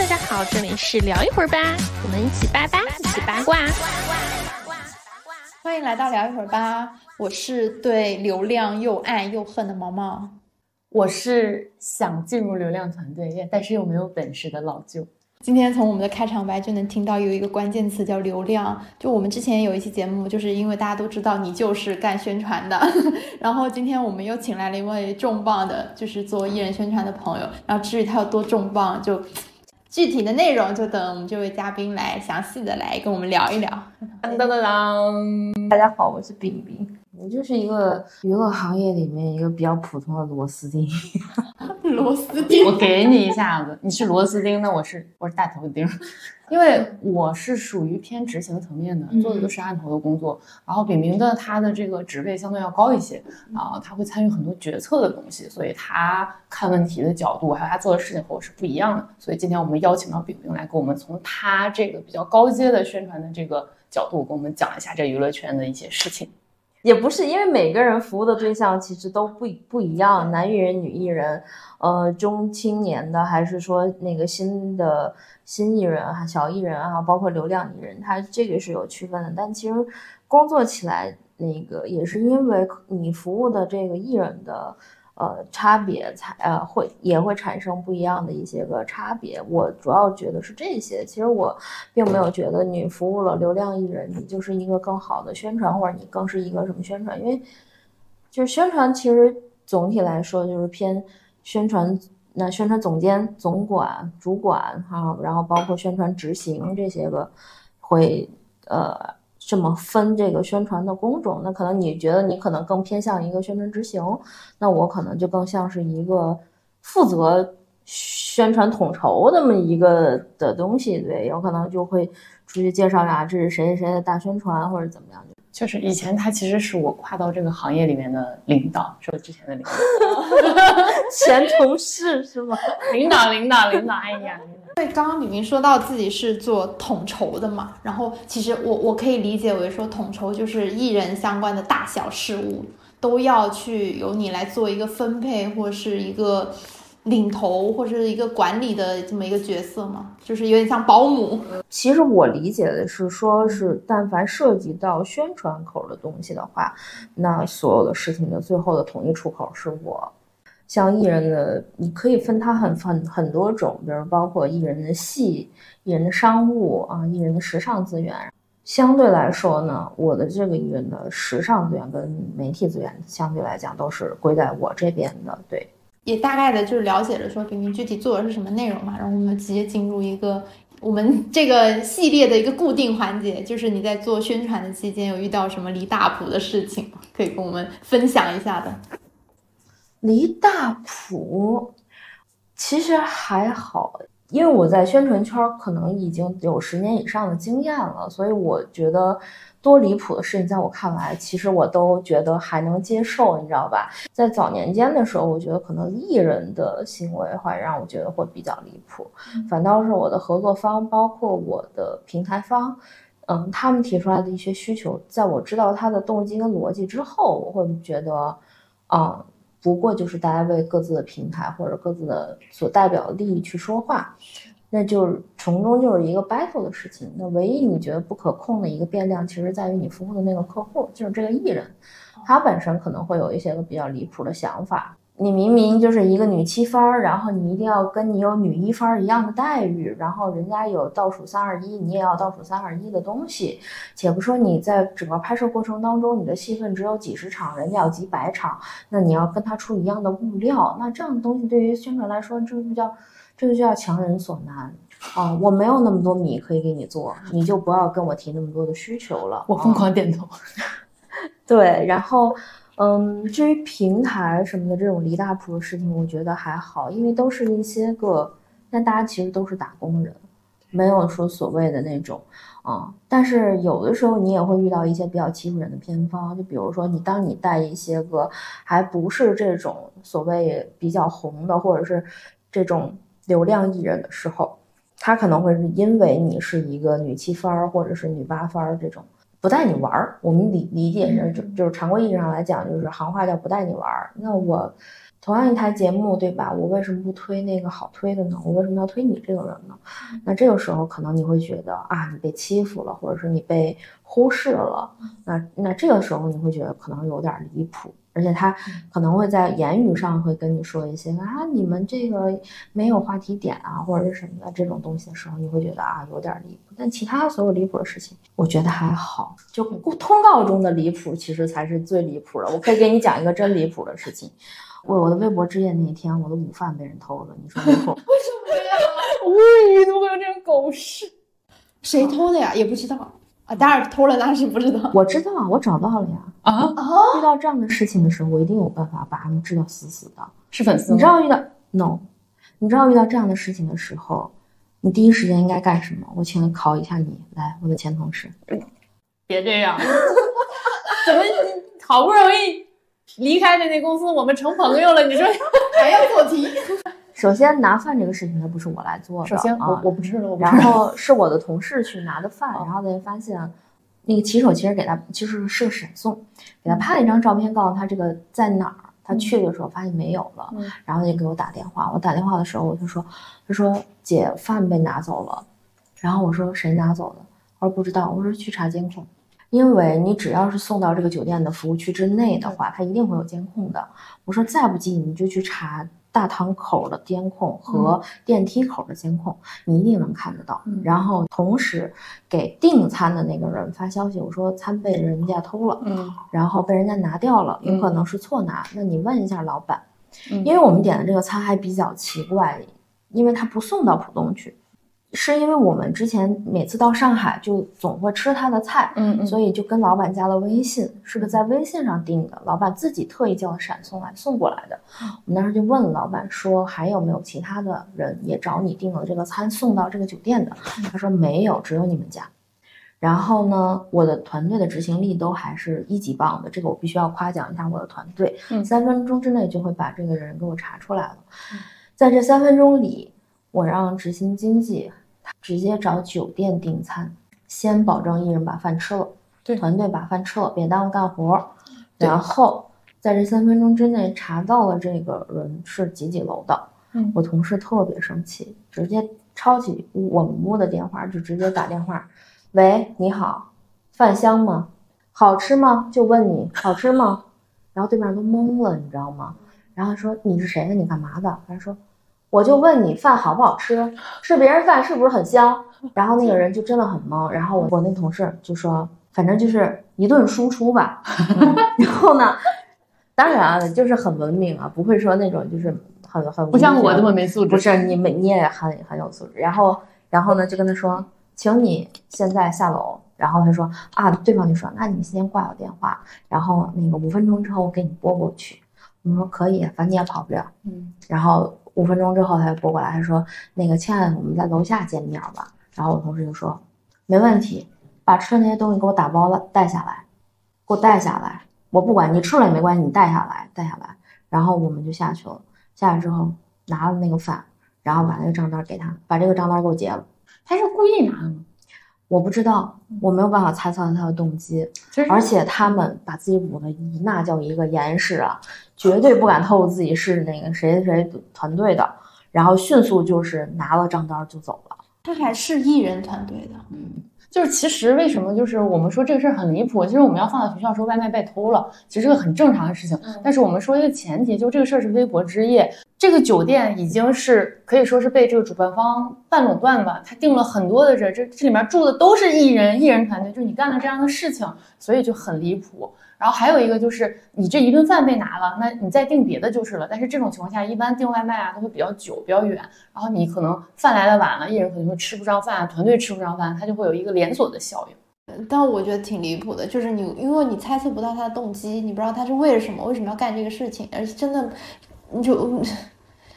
大家好，这里是聊一会儿吧，我们一起八八，一起八卦。欢迎来到聊一会儿吧，我是对流量又爱又恨的毛毛，我是想进入流量团队，但是又没有本事的老舅。今天从我们的开场白就能听到有一个关键词叫流量。就我们之前有一期节目，就是因为大家都知道你就是干宣传的，然后今天我们又请来了一位重磅的，就是做艺人宣传的朋友。然后至于他有多重磅，就具体的内容就等我们这位嘉宾来详细的来跟我们聊一聊。当当当当，大家好，我是冰冰。我就是一个娱乐行业里面一个比较普通的螺丝钉，螺丝钉。我给你一下子，你是螺丝钉，那我是我是大头钉，因为我是属于偏执行层面的，做的都是案头的工作。然后炳明的他的这个职位相对要高一些，啊，他会参与很多决策的东西，所以他看问题的角度还有他做的事情和我是不一样的。所以今天我们邀请到炳明来，给我们从他这个比较高阶的宣传的这个角度，跟我们讲一下这娱乐圈的一些事情。也不是因为每个人服务的对象其实都不不一样，男艺人、女艺人，呃，中青年的，还是说那个新的新艺人啊、小艺人啊，包括流量艺人，他这个是有区分的。但其实工作起来，那个也是因为你服务的这个艺人的。呃，差别才呃会也会产生不一样的一些个差别。我主要觉得是这些。其实我并没有觉得你服务了流量艺人，你就是一个更好的宣传，或者你更是一个什么宣传。因为就是宣传，其实总体来说就是偏宣传。那宣传总监、总管、主管哈，然后包括宣传执行这些个会呃。这么分这个宣传的工种，那可能你觉得你可能更偏向一个宣传执行，那我可能就更像是一个负责宣传统筹那么一个的东西，对，有可能就会出去介绍呀，这是谁谁谁的大宣传或者怎么样。就是以前他其实是我跨到这个行业里面的领导，是我之前的领导，前同事是吗？领导，领导，领导，哎呀。对，刚刚李明说到自己是做统筹的嘛，然后其实我我可以理解为说统筹就是艺人相关的大小事务都要去由你来做一个分配或是一个领头或者是一个管理的这么一个角色嘛，就是有点像保姆。其实我理解的是说，是但凡涉及到宣传口的东西的话，那所有的事情的最后的统一出口是我。像艺人的，你可以分他很很很多种，比如包括艺人的戏、艺人的商务啊、艺人的时尚资源。相对来说呢，我的这个艺人的时尚资源跟媒体资源相对来讲都是归在我这边的。对，也大概的就是了解了说，平平具体做的是什么内容嘛。然后我们直接进入一个我们 这个系列的一个固定环节，就是你在做宣传的期间有遇到什么离大谱的事情，可以跟我们分享一下的。离大谱，其实还好，因为我在宣传圈可能已经有十年以上的经验了，所以我觉得多离谱的事情，在我看来，其实我都觉得还能接受，你知道吧？在早年间的时候，我觉得可能艺人的行为会让我觉得会比较离谱，反倒是我的合作方，包括我的平台方，嗯，他们提出来的一些需求，在我知道他的动机跟逻辑之后，我会觉得，啊。不过就是大家为各自的平台或者各自的所代表的利益去说话，那就是从中就是一个 battle 的事情。那唯一你觉得不可控的一个变量，其实在于你服务的那个客户，就是这个艺人，他本身可能会有一些个比较离谱的想法。你明明就是一个女七番儿，然后你一定要跟你有女一番儿一样的待遇，然后人家有倒数三二一，你也要倒数三二一的东西。且不说你在整个拍摄过程当中，你的戏份只有几十场，人家有几百场，那你要跟他出一样的物料，那这样的东西对于宣传来说，这就叫这就叫强人所难啊！我没有那么多米可以给你做，你就不要跟我提那么多的需求了。我疯狂点头。对，然后。嗯，至于平台什么的这种离大谱的事情，我觉得还好，因为都是一些个，但大家其实都是打工人，没有说所谓的那种啊。但是有的时候你也会遇到一些比较欺负人的偏方，就比如说你当你带一些个还不是这种所谓比较红的，或者是这种流量艺人的时候，他可能会是因为你是一个女七番儿或者是女八番儿这种。不带你玩儿，我们理理解是就就是常规意义上来讲，就是行话叫不带你玩儿。那我同样一台节目，对吧？我为什么不推那个好推的呢？我为什么要推你这个人呢？那这个时候可能你会觉得啊，你被欺负了，或者是你被忽视了。那那这个时候你会觉得可能有点离谱，而且他可能会在言语上会跟你说一些啊，你们这个没有话题点啊，或者是什么的这种东西的时候，你会觉得啊有点离谱。但其他所有离谱的事情，我觉得还好。就通告中的离谱，其实才是最离谱的。我可以给你讲一个真离谱的事情。我我的微博之夜那一天，我的午饭被人偷了，你说离谱？为什么呀？无语，怎么会有这种狗事？谁偷的呀？也不知道啊。当然偷了，那是不知道。我知道，我找到了呀。啊啊！遇到这样的事情的时候，我一定有办法把他们治到死死的。是粉丝？你知道遇到 no？你知道遇到这样的事情的时候，你第一时间应该干什么？我请考一下你，来，我的前同事。别这样，怎么好不容易？离开的那公司，我们成朋友了。你说还要做题？首先拿饭这个事情，它不是我来做的。首先，我我不知道。然后是我的同事去拿的饭，然后才发现，那个骑手其实给他其实是个闪送，给他拍了一张照片，告诉他这个在哪儿。他去的时候发现没有了，然后就给我打电话。我打电话的时候，我就说，他说姐饭被拿走了。然后我说谁拿走的？我说不知道。我说去查监控。因为你只要是送到这个酒店的服务区之内的话，他一定会有监控的。我说再不济你就去查大堂口的监控和电梯口的监控，你一定能看得到。然后同时给订餐的那个人发消息，我说餐被人家偷了，嗯，然后被人家拿掉了，有可能是错拿，那你问一下老板，因为我们点的这个餐还比较奇怪，因为他不送到浦东去。是因为我们之前每次到上海就总会吃他的菜，嗯，所以就跟老板加了微信，是个在微信上订的，老板自己特意叫闪送来送过来的。我们当时就问老板说还有没有其他的人也找你订了这个餐送到这个酒店的？他说没有，只有你们家。然后呢，我的团队的执行力都还是一级棒的，这个我必须要夸奖一下我的团队，三分钟之内就会把这个人给我查出来了。在这三分钟里，我让执行经济。直接找酒店订餐，先保证一人把饭吃了，对，团队把饭吃了，别耽误干活。然后在这三分钟之内查到了这个人是几几楼的。嗯，我同事特别生气，直接抄起我们屋的电话就直接打电话：“喂，你好，饭香吗？好吃吗？就问你好吃吗？” 然后对面都懵了，你知道吗？然后说：“你是谁呀？你干嘛的？”他说。我就问你饭好不好吃，吃别人饭是不是很香？然后那个人就真的很懵。然后我我那同事就说，反正就是一顿输出吧。然后呢，当然啊，就是很文明啊，不会说那种就是很很不像我这么没素质。不是你没你也很很有素质。然后然后呢，就跟他说，请你现在下楼。然后他说啊，对方就说，那你先挂我电话，然后那个五分钟之后我给你拨过去。我们说可以，反正你也跑不了。嗯，然后。五分钟之后，他就拨过来，他说：“那个亲爱的，我们在楼下见面吧。”然后我同事就说：“没问题，把吃的那些东西给我打包了，带下来，给我带下来。我不管你吃了也没关系，你带下来，带下来。”然后我们就下去了。下去之后拿了那个饭，然后把那个账单给他，把这个账单给我结了。他是故意拿的吗？我不知道，我没有办法猜测他的动机。而且他们把自己捂得那叫一个严实啊，绝对不敢透露自己是那个谁谁团队的，然后迅速就是拿了账单就走了。他还是艺人团队的，嗯，就是其实为什么就是我们说这个事儿很离谱，其实我们要放到学校说外卖被偷了，其实是个很正常的事情。但是我们说一个前提，就这个事儿是微博之夜。这个酒店已经是可以说是被这个主办方半垄断吧，他订了很多的人，这这里面住的都是艺人，艺人团队，就是你干了这样的事情，所以就很离谱。然后还有一个就是你这一顿饭被拿了，那你再订别的就是了。但是这种情况下，一般订外卖啊都会比较久、比较远，然后你可能饭来的晚了，艺人可能会吃不上饭，团队吃不上饭，它就会有一个连锁的效应。但我觉得挺离谱的，就是你因为你猜测不到他的动机，你不知道他是为了什么，为什么要干这个事情，而且真的你就。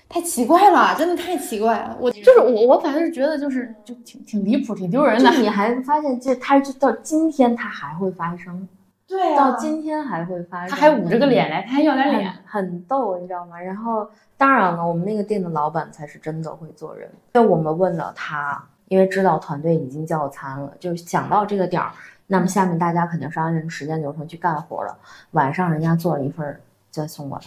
太奇怪了，真的太奇怪了。我就是我，我反正是觉得就是就挺挺离谱，挺丢人的。你还发现这他就到今天他还会发生，对，到今天还会发生。他还捂着个脸来，他还要点脸，很逗，你知道吗？然后当然了，我们那个店的老板才是真的会做人。就我们问了他，因为知道团队已经叫餐了，就想到这个点儿，那么下面大家肯定是按照时间流程去干活了。晚上人家做了一份再送过来。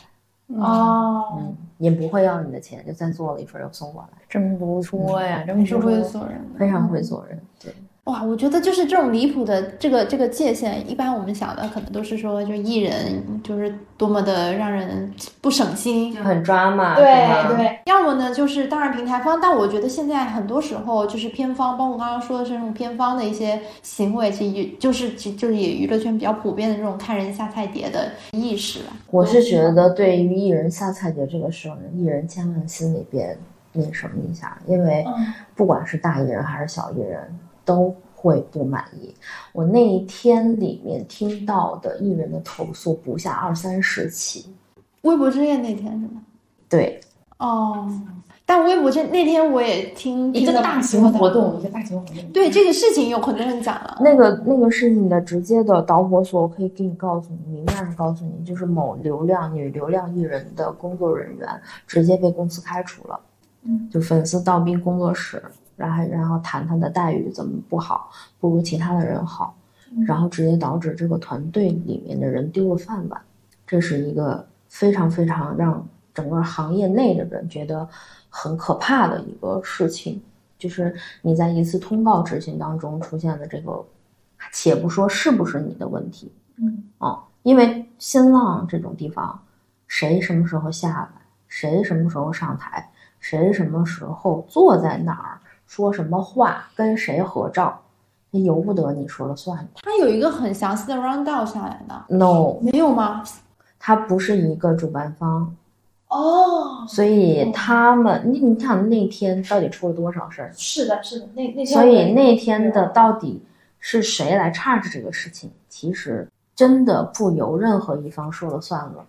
哦，嗯，也不会要你的钱，就再做了一份又送过来，真不错呀，真还是会不错。做人。非常会做人。对，哇，我觉得就是这种离谱的这个这个界限，一般我们想的可能都是说，就艺人就是多么的让人不省心，就很抓嘛，对，对，要么呢就是当然平台方，但我觉得现在很多时候就是偏方，包括刚刚说的是这种偏方的一些行为，其实也就是其实就是也娱乐圈比较普遍的这种看人下菜碟的意识吧。我是觉得对于艺人下菜碟这个事儿，艺人千万心里边那什么一下，因为嗯。不管是大艺人还是小艺人，都会不满意。我那一天里面听到的艺人的投诉不下二三十起，微博之夜那天是吗？对，哦，但微博这那天我也听一个大型活动，一个大型活动。对这个事情有很多人讲了。那个那个是你的直接的导火索，我可以给你告诉你，明面上告诉你，就是某流量女流量艺人的工作人员直接被公司开除了，嗯，就粉丝倒逼工作室，然后然后谈他的待遇怎么不好，不如其他的人好，然后直接导致这个团队里面的人丢了饭碗，这是一个非常非常让整个行业内的人觉得很可怕的一个事情。就是你在一次通报执行当中出现的这个，且不说是不是你的问题，嗯，哦，因为新浪这种地方，谁什么时候下来，谁什么时候上台，谁什么时候坐在哪儿，说什么话，跟谁合照，那由不得你说了算。他有一个很详细的 rundown 下来的，No，没有吗？他不是一个主办方，哦，所以他们，你你想那天到底出了多少事儿？是的，是的，那那天所以那天的到底是谁来 charge 这个事情，其实真的不由任何一方说了算了。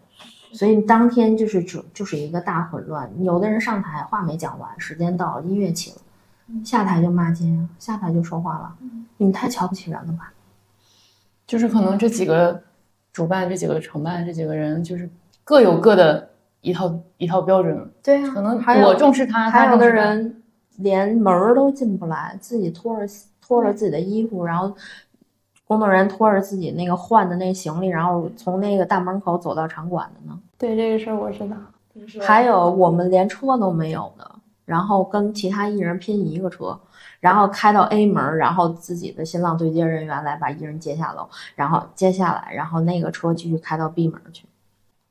所以当天就是就就是一个大混乱，有的人上台话没讲完，时间到了，音乐起了，下台就骂街，下台就说话了，你们太瞧不起人了吧？就是可能这几个主办、这几个承办、这几个人，就是各有各的一套一套标准。对呀、可能还有我重视他，还有的人连门儿都进不来，自己拖着拖着自己的衣服，然后工作人员拖着自己那个换的那行李，然后从那个大门口走到场馆的呢。对这个事儿我知道，还有我们连车都没有的，然后跟其他艺人拼一个车，然后开到 A 门，然后自己的新浪对接人员来把艺人接下楼，然后接下来，然后那个车继续开到 B 门去。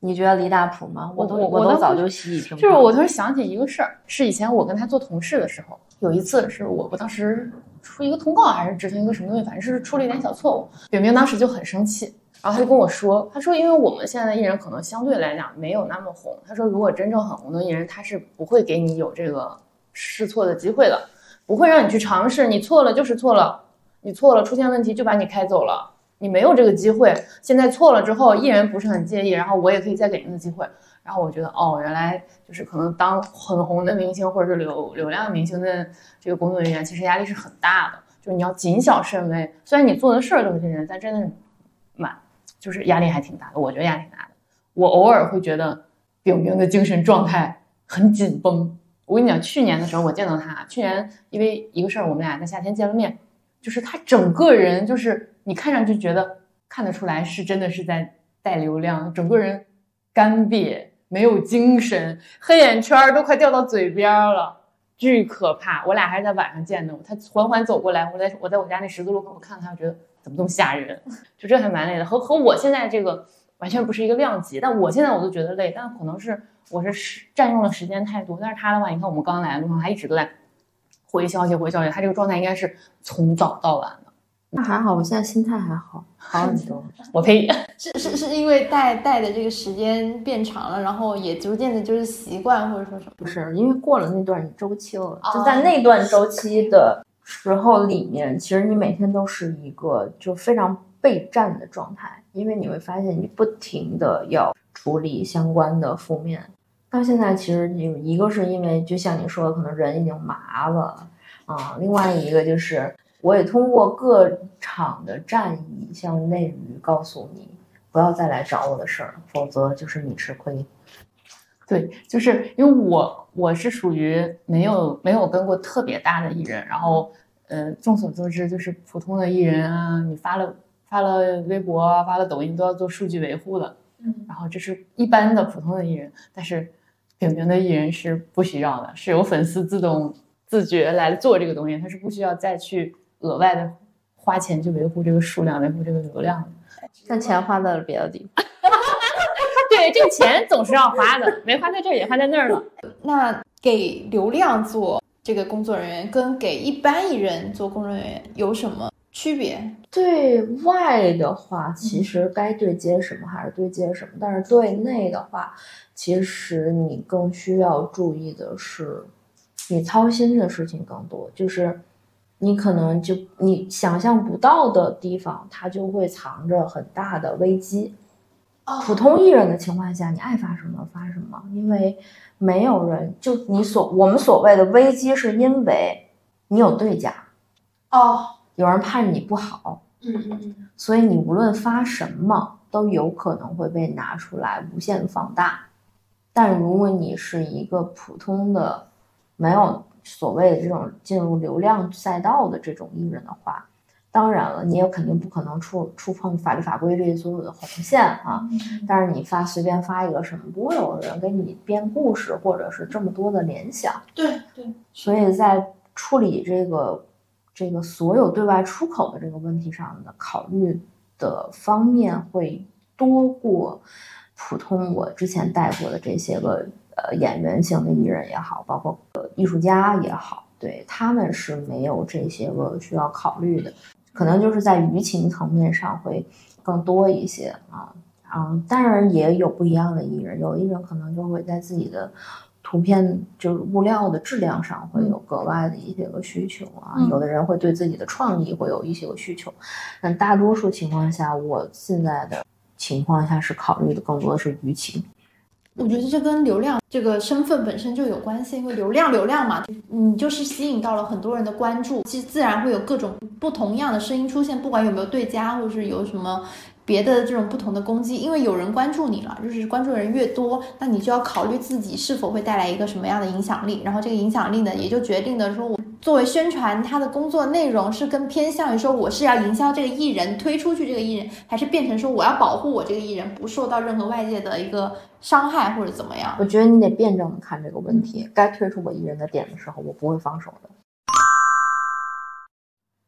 你觉得离大谱吗？我都我都早就习以平就是我突然想起一个事儿，是以前我跟他做同事的时候，有一次是我我当时出一个通告还是执行一个什么东西，反正是出了一点小错误。炳炳当时就很生气，然后他就跟我说，他说因为我们现在的艺人可能相对来讲没有那么红，他说如果真正很红的艺人，他是不会给你有这个试错的机会的，不会让你去尝试，你错了就是错了，你错了出现问题就把你开走了。你没有这个机会，现在错了之后，艺人不是很介意，然后我也可以再给人的机会，然后我觉得哦，原来就是可能当很红的明星或者是流流量明星的这个工作人员，其实压力是很大的，就是你要谨小慎微。虽然你做的事儿都是这些，但真的是蛮就是压力还挺大的，我觉得压力挺大的。我偶尔会觉得炳炳的精神状态很紧绷。我跟你讲，去年的时候我见到他，去年因为一个事儿，我们俩在夏天见了面，就是他整个人就是你看上去觉得看得出来是真的是在带流量，整个人干瘪，没有精神，黑眼圈儿都快掉到嘴边儿了，巨可怕。我俩还是在晚上见的，他缓缓走过来，我在我在我家那十字路口，我看他，我觉得怎么这么吓人，就这还蛮累的，和和我现在这个完全不是一个量级。但我现在我都觉得累，但可能是我是时占用了时间太多。但是他的话，你看我们刚来的路上，他一直都在回消息回消息，他这个状态应该是从早到晚的。那还好，我现在心态还好，好很多。我呸！是是是因为带带的这个时间变长了，然后也逐渐的就是习惯或者说什么。不是因为过了那段周期了，就在那段周期的时候里面，其实你每天都是一个就非常备战的状态，因为你会发现你不停的要处理相关的负面。到现在其实有一个是因为就像你说的，可能人已经麻了啊，另外一个就是我也通过各场的战役向内娱告诉你，不要再来找我的事儿，否则就是你吃亏。对，就是因为我我是属于没有没有跟过特别大的艺人，然后呃，众所周知，就是普通的艺人啊，你发了发了微博啊，发了抖音都要做数据维护的。嗯然后这是一般的普通的艺人，但是饼饼的艺人是不需要的，是有粉丝自动自觉来做这个东西，他是不需要再去额外的花钱去维护这个数量、维护这个流量的。但钱花在了别的地方。对，这个钱总是要花的，没花在这儿也花在那儿了。那给流量做这个工作人员，跟给一般艺人做工作人员有什么区别？对外的话，其实该对接什么还是对接什么，但是对内的话，其实你更需要注意的是，你操心的事情更多，就是你可能就你想象不到的地方，它就会藏着很大的危机。普通艺人的情况下，你爱发什么发什么，因为没有人就你所我们所谓的危机，是因为你有对家，哦，有人盼着你不好，嗯嗯嗯，所以你无论发什么都有可能会被拿出来无限放大。但如果你是一个普通的，没有所谓的这种进入流量赛道的这种艺人的话，当然了，你也肯定不可能触触碰法律法规里所有的红线啊。但是你发随便发一个什么，不会有人给你编故事，或者是这么多的联想。对对，所以在处理这个这个所有对外出口的这个问题上的考虑的方面会多过普通我之前带过的这些个呃演员型的艺人也好，包括呃艺术家也好，对他们是没有这些个需要考虑的，可能就是在舆情层面上会更多一些啊。啊，当然也有不一样的艺人，有艺人可能就会在自己的图片就是物料的质量上会有格外的一些个需求啊，有的人会对自己的创意会有一些个需求，但大多数情况下，我现在的情况下是考虑的更多的是舆情。我觉得这跟流量这个身份本身就有关系，因为流量流量嘛，你就是吸引到了很多人的关注，其实自然会有各种不同样的声音出现，不管有没有对家，或者是有什么。别的这种不同的攻击，因为有人关注你了，就是关注的人越多，那你就要考虑自己是否会带来一个什么样的影响力，然后这个影响力呢，也就决定的说，我作为宣传，他的工作内容是更偏向于说，我是要营销这个艺人，推出去这个艺人，还是变成说我要保护我这个艺人不受到任何外界的一个伤害或者怎么样？我觉得你得辩证的看这个问题，该推出我艺人的点的时候，我不会放手的。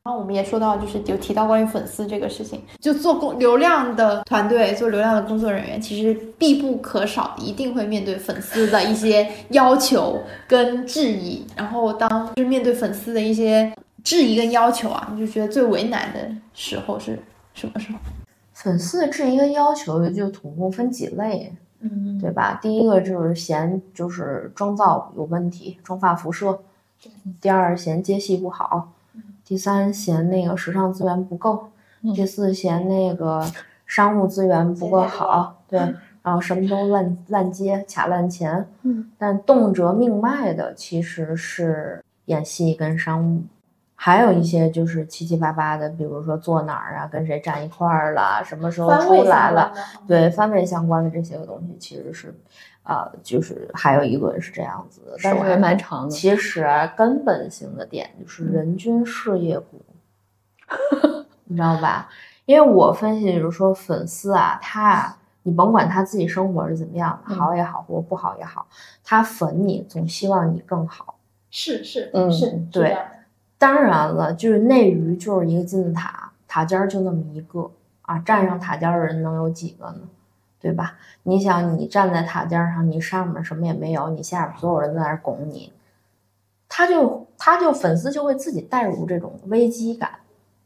然后我们也说到，就是有提到关于粉丝这个事情，就做工流量的团队，做流量的工作人员，其实必不可少，一定会面对粉丝的一些要求跟质疑。然后当就是面对粉丝的一些质疑跟要求啊，你就觉得最为难的时候是什么时候？粉丝的质疑跟要求就总共分几类，嗯，对吧？第一个就是嫌就是妆造有问题，妆发辐射；第二嫌接戏不好。第三嫌那个时尚资源不够，第四嫌那个商务资源不够好，对，然后什么都烂烂接卡烂钱，嗯，但动辄命脉的其实是演戏跟商务，还有一些就是七七八八的，比如说坐哪儿啊，跟谁站一块儿了，什么时候出来了，对，番位相关的这些个东西其实是。啊，就是还有一个是这样子的，但是还蛮长的。其实根本性的点就是人均事业股，你知道吧？因为我分析就是说，粉丝啊，他啊，你甭管他自己生活是怎么样的，好也好或不好也好，他粉你总希望你更好。是是，嗯，是，对。当然了，就是内娱就是一个金字塔，塔尖儿就那么一个啊，站上塔尖的人能有几个呢？对吧？你想，你站在塔尖上，你上面什么也没有，你下面所有人在那拱你，他就他就粉丝就会自己带入这种危机感。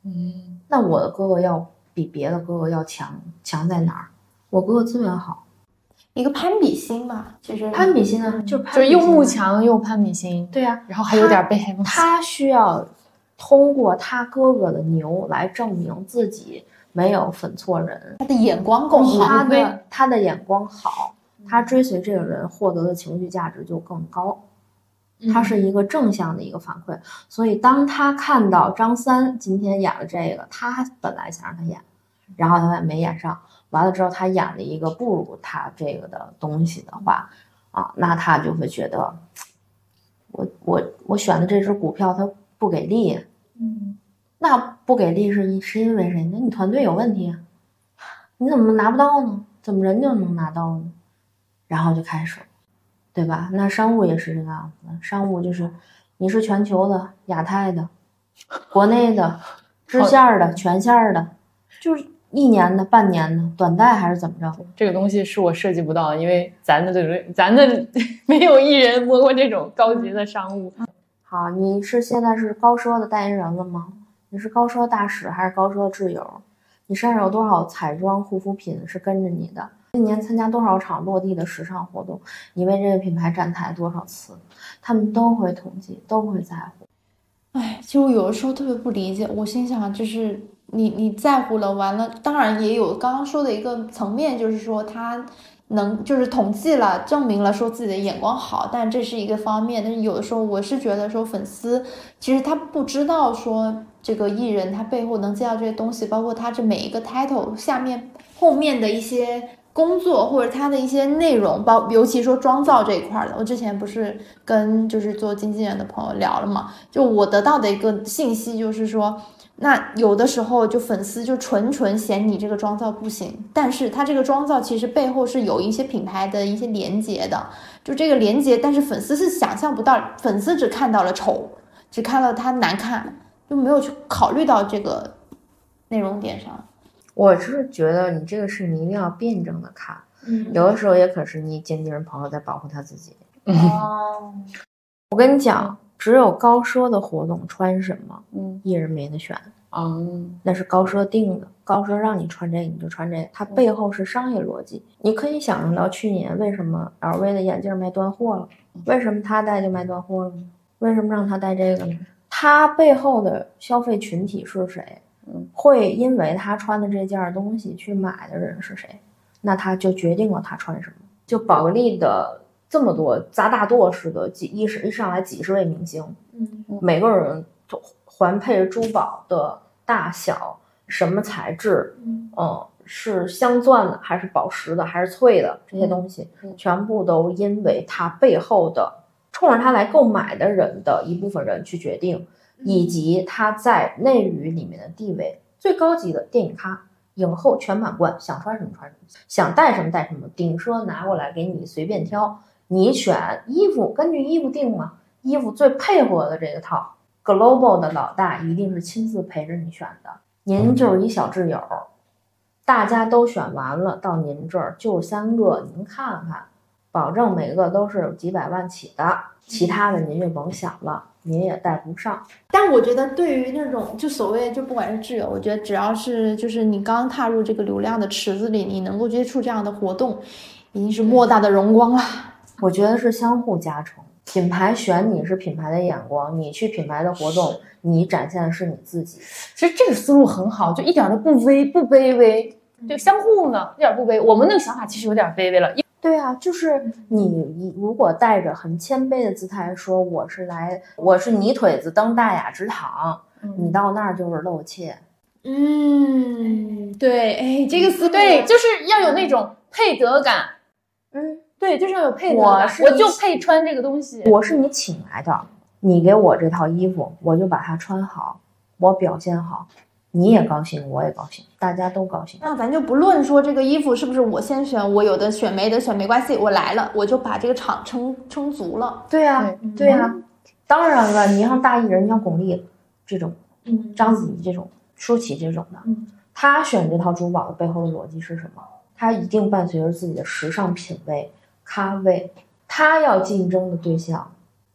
嗯，那我的哥哥要比别的哥哥要强，强在哪儿？我哥哥资源好，一个攀比心吧。其实攀比心呢，就就是又慕强又攀比心。对呀，然后还有点被害妄想。他需要通过他哥哥的牛来证明自己。没有粉错人，他的眼光够好，他的他的眼光好，他追随这个人获得的情绪价值就更高，他是一个正向的一个反馈。所以当他看到张三今天演了这个，他本来想让他演，然后他也没演上，完了之后他演了一个不如他这个的东西的话，啊，那他就会觉得，我我我选的这只股票它不给力，嗯。那不给力是是因为谁？那你团队有问题啊，你怎么拿不到呢？怎么人就能拿到呢？然后就开始了，对吧？那商务也是这个样子，商务就是你是全球的、亚太的、国内的、支线儿的、全线儿的，就是一年的、半年的、短贷还是怎么着？这个东西是我涉及不到，因为咱的这个咱的 没有一人摸过这种高级的商务。好，你是现在是高奢的代言人了吗？你是高奢大使还是高奢挚友？你身上有多少彩妆护肤品是跟着你的？一年参加多少场落地的时尚活动？你为这个品牌站台多少次？他们都会统计，都会在乎。哎，其实我有的时候特别不理解，我心想就是你你在乎了，完了，当然也有刚刚说的一个层面，就是说他能就是统计了，证明了说自己的眼光好，但这是一个方面。但是有的时候我是觉得说粉丝其实他不知道说这个艺人他背后能接到这些东西，包括他这每一个 title 下面后面的一些。工作或者他的一些内容，包尤其说妆造这一块的，我之前不是跟就是做经纪人的朋友聊了嘛，就我得到的一个信息就是说，那有的时候就粉丝就纯纯嫌你这个妆造不行，但是他这个妆造其实背后是有一些品牌的一些连接的，就这个连接，但是粉丝是想象不到，粉丝只看到了丑，只看到他难看，就没有去考虑到这个内容点上。我是觉得你这个事你一定要辩证的看，嗯有的时候也可是你经纪人朋友在保护他自己。哦，我跟你讲，只有高奢的活动穿什么，嗯艺人没得选，啊，那是高奢定的，高奢让你穿这个你就穿这个，它背后是商业逻辑。你可以想象到去年为什么 LV 的眼镜卖断货了，为什么他戴就卖断货了呢？为什么让他戴这个呢？他背后的消费群体是谁？嗯，会因为他穿的这件东西去买的人是谁？那他就决定了他穿什么。就宝格丽的这么多砸大垛似的几一一上来几十位明星，嗯每个人都环佩珠宝的大小、什么材质，嗯嗯，是镶钻的还是宝石的还是脆的，这些东西、嗯全部都因为它背后的冲着他来购买的人的一部分人去决定，以及他在内娱里面的地位。最高级的电影咖、影后全满贯，想穿什么穿什么，想带什么带什么，顶奢拿过来给你随便挑，你选衣服根据衣服定嘛，衣服最配合的这个套。Global 的老大一定是亲自陪着你选的，您就是一小挚友，大家都选完了，到您这儿就三个，您看看，保证每个都是几百万起的，其他的您就甭想了，您也带不上。但我觉得对于那种就所谓就不管是挚友，我觉得只要是就是你刚踏入这个流量的池子里，你能够接触这样的活动，已经是莫大的荣光了。我觉得是相互加成。品牌选你是品牌的眼光，你去品牌的活动，你展现的是你自己。其实这个思路很好，就一点都不卑不卑微，就相互呢一点不卑。我们那个想法其实有点卑微了，对啊，就是你你如果带着很谦卑的姿态说我是来我是泥腿子登大雅之堂，你到那儿就是露怯。嗯，对，哎，这个思路对，就是要有那种配得感。嗯，对，就是要有配得感。我是我就配穿这个东西。我是你请来的，你给我这套衣服，我就把它穿好，我表现好，你也高兴，我也高兴，大家都高兴。那咱就不论说这个衣服是不是我先选，我有的选没得选没关系，我来了，我就把这个场撑撑足了。对呀、对对呀、当然了，你像大艺人，你像巩俐这种，嗯章子怡这种，舒淇这种的，嗯她选这套珠宝的背后的逻辑是什么？她一定伴随着自己的时尚品味、咖位，她要竞争的对象，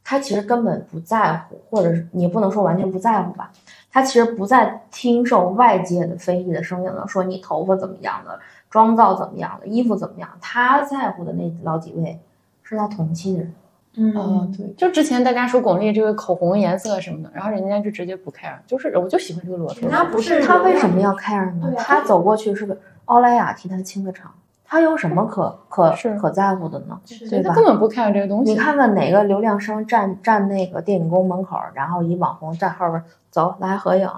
她其实根本不在乎，或者是你不能说完全不在乎吧，他其实不再听受外界的非议的声音了，说你头发怎么样的，妆造怎么样的，衣服怎么样，他在乎的那老几位是他同期的人。嗯哦，对，就之前大家说巩俐这个口红颜色什么的，然后人家就直接不 care，就是我就喜欢这个裸妆。那不是他为什么要 care 呢？啊他走过去是个欧莱雅替他清的场，他有什么可可是可在乎的呢？对对吧他根本不 care 这个东西。你看看哪个流量商站站那个电影宫门口，然后一网红站后边走来合影，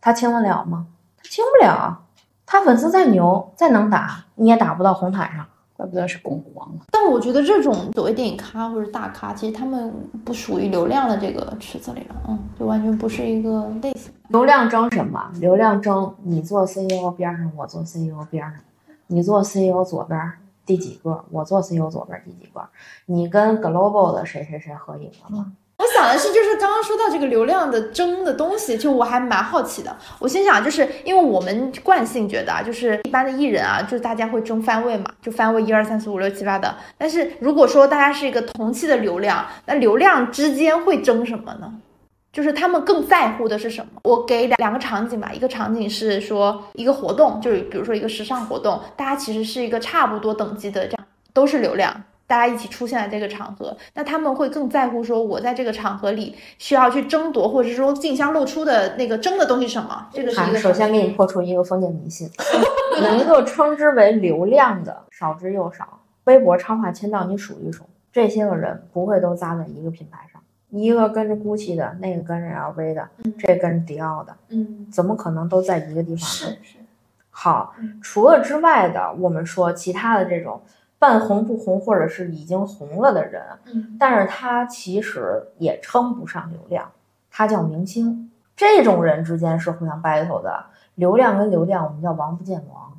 他清得了吗？他清不了。他粉丝再牛再能打，你也打不到红毯上。怪不得是巩皇。但我觉得这种所谓电影咖或者大咖，其实他们不属于流量的这个池子里了，嗯，就完全不是一个类型。流量争什么？流量争你坐 CEO 边上，我坐 CEO 边上，你做 CEO 左边第几个？我做 CEO 左边第几个？你跟 Global 的谁谁谁合影了吗？我想的是，就是刚刚说到这个流量的争的东西，就我还蛮好奇的。我心想，就是因为我们惯性觉得啊，就是一般的艺人啊，就是大家会争番位嘛，就番位一二三四五六七八的。但是如果说大家是一个同期的流量，那流量之间会争什么呢？就是他们更在乎的是什么？我给两两个场景吧，一个场景是说一个活动，就是比如说一个时尚活动，大家其实是一个差不多等级的，这样都是流量。大家一起出现在这个场合，那他们会更在乎说，我在这个场合里需要去争夺，或者是说竞相露出的那个争的东西什么？这个是一个。首先给你破除一个封建迷信，能够称之为流量的少之又少。微博超话签到你数一数，这些个人不会都扎在一个品牌上，一个跟着 GUCCI 的，那个跟着 LV 的，这跟着迪奥的，嗯，怎么可能都在一个地方？是是。好，除了之外的，我们说其他的这种。半红不红，或者是已经红了的人，嗯，但是他其实也称不上流量，他叫明星。这种人之间是互相 battle 的，流量跟流量，我们叫王不见王，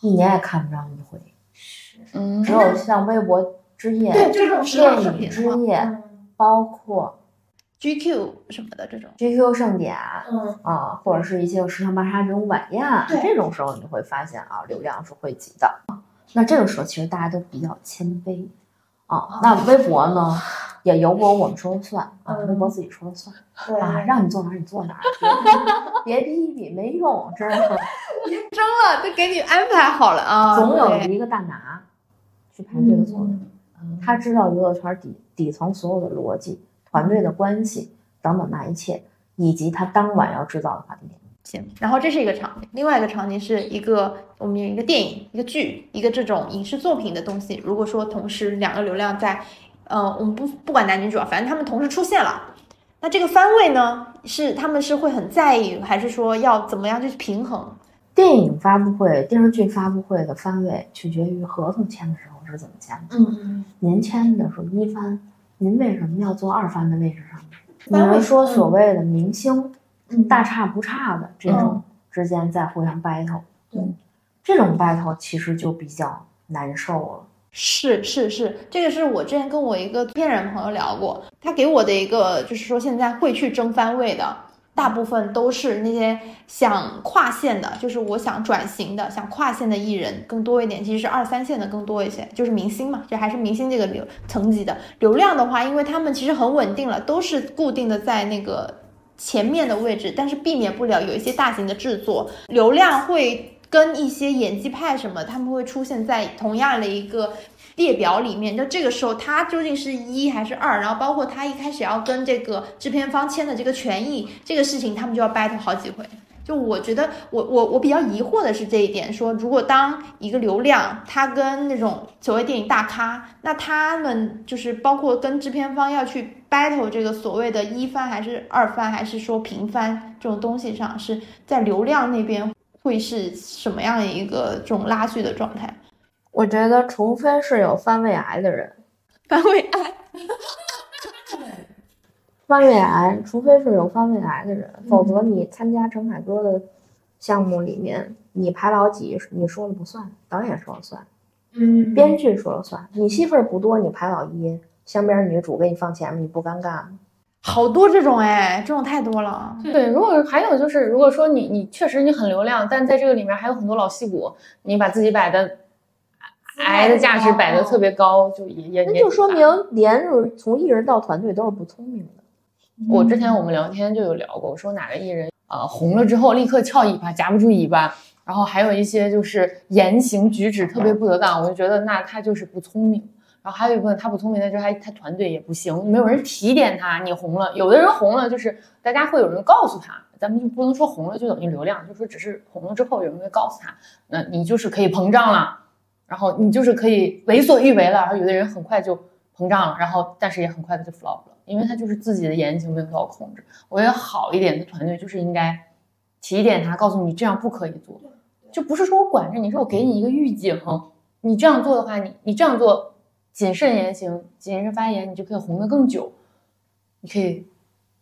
一年也看不上一回。是，嗯，只有像微博之夜、对这种电影之夜，包括 GQ 什么的这种 GQ 盛典，嗯啊，或者是一些时尚芭莎这种晚宴，这种时候你会发现啊，流量是汇集的。那这个时候其实大家都比较谦卑啊。那微博呢，也由不我们说了算啊，微博自己说了算啊，让你坐哪儿你坐哪儿，别逼逼没用，知道吗？别争了，都给你安排好了啊。总有一个大拿去排队做的，他知道娱乐圈底底层所有的逻辑、团队的关系等等那一切，以及他当晚要制造的话题点。行，然后这是一个场景，另外一个场景是一个我们有一个电影、一个剧、一个这种影视作品的东西。如果说同时两个流量在，呃，我们不不管男女主啊，反正他们同时出现了，那这个番位呢，是他们是会很在意，还是说要怎么样去平衡？电影发布会、电视剧发布会的番位取决于合同签的时候是怎么签的。嗯嗯，您签的是一番，您为什么要坐二番的位置上？你们说所谓的明星。大差不差的这种之间在互相 battle，对，这种 battle 其实就比较难受了。是是是，这个是我之前跟我一个片人朋友聊过，他给我的一个就是说，现在会去争番位的，大部分都是那些想跨线的，就是我想转型的，想跨线的艺人更多一点，其实是二三线的更多一些，就是明星嘛，这还是明星这个流层级的流量的话，因为他们其实很稳定了，都是固定的在那个。前面的位置，但是避免不了有一些大型的制作流量会跟一些演技派什么，他们会出现在同样的一个列表里面。就这个时候，他究竟是一还是二？然后包括他一开始要跟这个制片方签的这个权益，这个事情他们就要 battle 好几回。就我觉得，我我我比较疑惑的是这一点，说如果当一个流量，他跟那种所谓电影大咖，那他们就是包括跟制片方要去 battle 这个所谓的一番还是二番，还是说平番这种东西上，是在流量那边会是什么样的一个这种拉锯的状态？我觉得，除非是有犯胃癌的人，犯胃癌。犯胃癌，除非是有犯胃癌的人，否则你参加陈凯歌的项目里面，你排老几，你说了不算，导演说了算，嗯，编剧说了算。你戏份不多，你排老一，相边女主给你放前面，你不尴尬吗？好多这种哎，这种太多了。对，如果还有就是，如果说你你确实你很流量，但在这个里面还有很多老戏骨，你把自己摆的癌的价值摆的特别高，就也也那就说明连从艺人到团队都是不聪明的。我之前我们聊天就有聊过，我说哪个艺人呃红了之后立刻翘尾巴夹不住尾巴，然后还有一些就是言行举止特别不得当，我就觉得那他就是不聪明。然后还有一部分他不聪明的就是他他团队也不行，没有人提点他。你红了，有的人红了就是大家会有人告诉他，咱们就不能说红了就等于流量，就说只是红了之后有人会告诉他，那你就是可以膨胀了，然后你就是可以为所欲为了。然后有的人很快就膨胀了，然后但是也很快的就 flop 了。因为他就是自己的言行没有到控制，我觉得好一点的团队就是应该提点他，告诉你这样不可以做，就不是说我管着你，是我给你一个预警，你这样做的话，你你这样做谨慎言行，谨慎发言，你就可以红的更久，你可以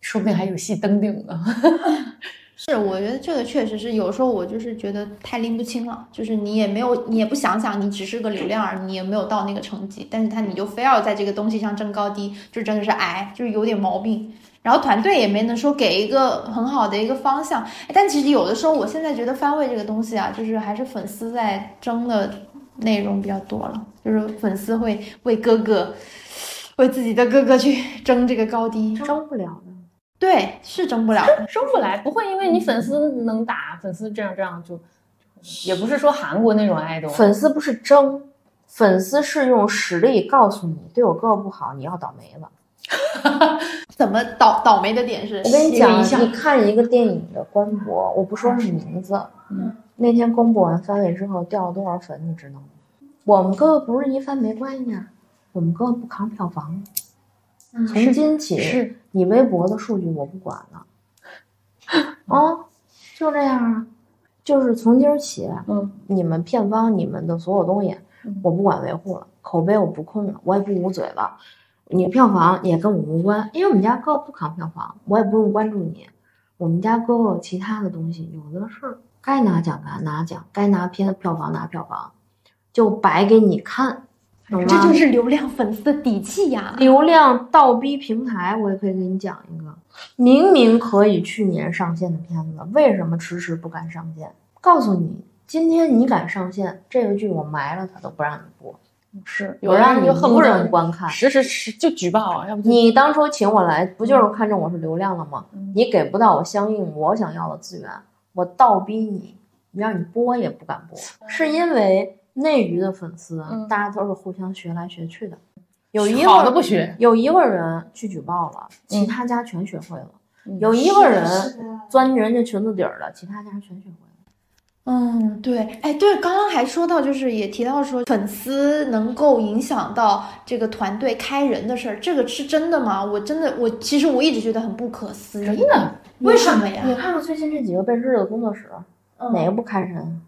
说不定还有戏登顶呢。是，我觉得这个确实是，有时候我就是觉得太拎不清了，就是你也没有，你也不想想，你只是个流量儿，你也没有到那个成绩，但是他你就非要在这个东西上争高低，就真的是癌，就是有点毛病。然后团队也没能说给一个很好的一个方向，但其实有的时候，我现在觉得番位这个东西啊，就是还是粉丝在争的内容比较多了，就是粉丝会为哥哥，为自己的哥哥去争这个高低，争不了的。对，是争不了。争不来，不会因为你粉丝能打，粉丝这样这样就，也不是说韩国那种爱豆，粉丝不是争，粉丝是用实力告诉你，对我哥哥不好，你要倒霉了。怎么倒倒霉的点是？我跟你讲你看一个电影的官博，我不说是名字，嗯，那天公布完番位之后掉了多少粉，你知道吗？我们哥哥不是一番没关系啊，我们哥哥不扛票房，从今起是你微博的数据我不管了，啊，就这样啊，就是从今儿起，嗯，你们片方你们的所有东西嗯，我不管维护了，口碑我不控了，我也不捂嘴了。你票房也跟我无关，因为我们家哥哥不扛票房，我也不用关注你。我们家哥哥其他的东西有的是，该拿奖拿拿奖，该拿片票房拿票房，就摆给你看？这就是流量粉丝的底气呀！流量倒逼平台，我也可以给你讲一个，明明可以去年上线的片子，为什么迟迟不敢上线？告诉你，今天你敢上线，这个剧我埋了它都不让你播，是有让你就恨无不得人观看。实实实就举报，要不你当初请我来，不就是看中我是流量了吗？嗯你给不到我相应我想要的资源，我倒逼你，你让你播也不敢播，是因为内娱的粉丝，嗯大家都是互相学来学去的，有一好的个不学，有一个人去举报了，其嗯他家全学会了；嗯有一个人钻人家裙子底儿了，其他家全学会了。嗯，对，哎，对，刚刚还说到，就是也提到说粉丝能够影响到这个团队开人的事儿，这个是真的吗？我真的，我其实我一直觉得很不可思议，真的，为什么呀？你看看最近这几个被日的工作室，嗯哪个不开人？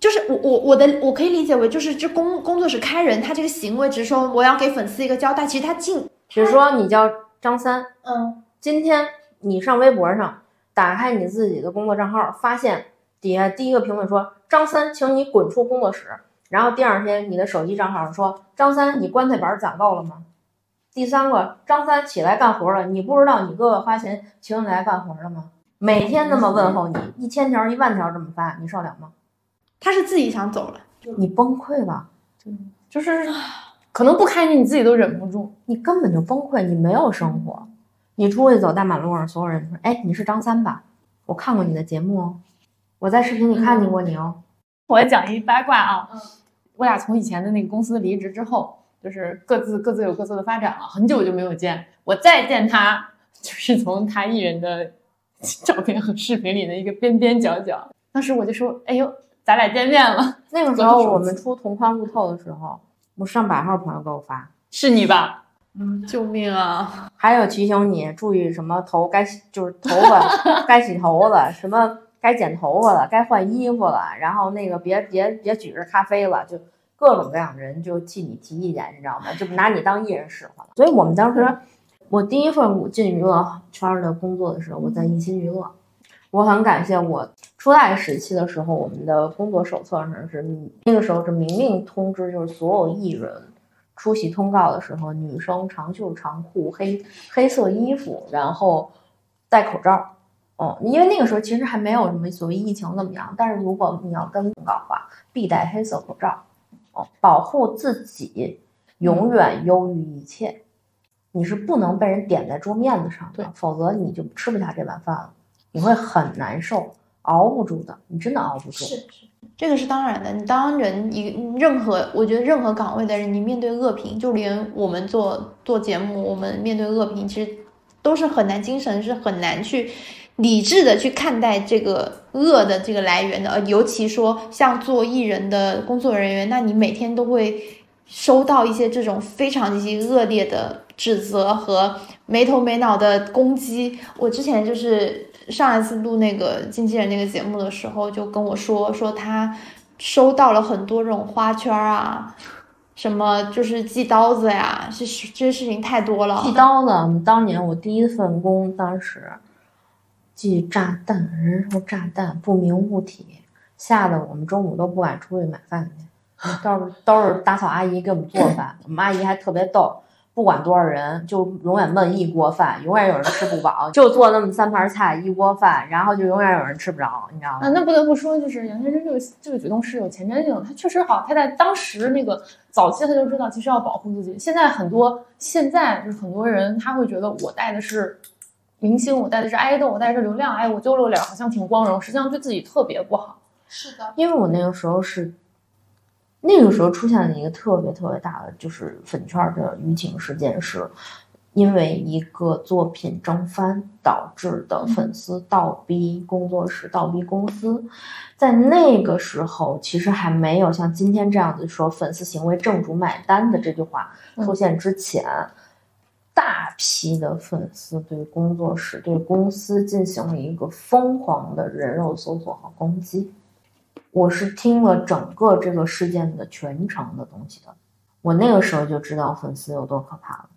就是我我我的我可以理解为，就是这工工作室开人，他这个行为只是说我要给粉丝一个交代，其实他进，比如说你叫张三，嗯今天你上微博上打开你自己的工作账号，发现底下第一个评论说张三，请你滚出工作室。然后第二天你的手机账号说张三，你棺材板攒够了吗？第三个张三起来干活了，你不知道你哥哥花钱请你来干活了吗？每天那么问候你，一千条一万条这么发，你受了吗？他是自己想走了，你崩溃了，就是可能不开心，你自己都忍不住。你根本就崩溃，你没有生活。你出去走大马路上，所有人说：“哎，你是张三吧？我看过你的节目哦，我在视频里看见过你哦。我讲一八卦啊，我俩从以前的那个公司离职之后，就是各自各自有各自的发展了，很久就没有见。我再见他，就是从他艺人的照片和视频里的一个边边角角。当时我就说：“哎呦，咱俩见面了，那个时候我们出同框路透的时候，我上百号朋友给我发，是你吧？”嗯救命啊！还有提醒你注意什么头该洗，就是头发该洗头了，什么该剪头发了，该换衣服了，然后那个别别别举着咖啡了，就各种各样的人就替你提意见，你知道吗？就拿你当艺人使唤。所以我们当时，我第一份进娱乐圈的工作的时候，我在一心娱乐，我很感谢我初代时期的时候，我们的工作手册上是那个时候是明令通知，就是所有艺人。出席通告的时候，女生长袖长裤、黑黑色衣服，然后戴口罩。哦，因为那个时候其实还没有什么所谓疫情怎么样，但是如果你要跟通告的话，必戴黑色口罩。哦，保护自己永远优于一切。你是不能被人点在桌面子上的，否则你就吃不下这碗饭了，你会很难受，熬不住的，你真的熬不住。是是，这个是当然的。你当人一任何，我觉得任何岗位的人，你面对恶评，就连我们做做节目，我们面对恶评，其实都是很难，精神是很难去理智的去看待这个恶的这个来源的。呃，尤其说像做艺人的工作人员，那你每天都会收到一些这种非常极其恶劣的指责和没头没脑的攻击。我之前就是。上一次录那个经纪人那个节目的时候，就跟我说说他收到了很多这种花圈啊，什么就是寄刀子呀，这这事情太多了。寄刀子，当年我第一份工，当时寄炸弹、人肉炸弹、不明物体，吓得我们中午都不敢出去买饭去，都是都是打扫阿姨给我们做饭。我们阿姨还特别逗，不管多少人，就永远焖一锅饭，永远有人吃不饱，就做那么三盘菜一锅饭，然后就永远有人吃不着，你知道吗？啊，那不得不说，就是杨先生这个这个举动是有前瞻性的。他确实好，他在当时那个早期他就知道，其实要保护自己。现在很多现在就是很多人他会觉得我带的是明星，我带的是爱豆，我带的是流量，哎，我丢了脸好像挺光荣，实际上对自己特别不好。是的，因为我那个时候是，那个时候出现了一个特别特别大的就是粉圈的舆情事件，是因为一个作品正翻导致的粉丝倒逼工作室、倒逼公司。在那个时候，其实还没有像今天这样子说“粉丝行为正主买单”的这句话出现之前。大批的粉丝对工作室、对公司进行了一个疯狂的人肉搜索和攻击。我是听了整个这个事件的全程的东西的，我那个时候就知道粉丝有多可怕了。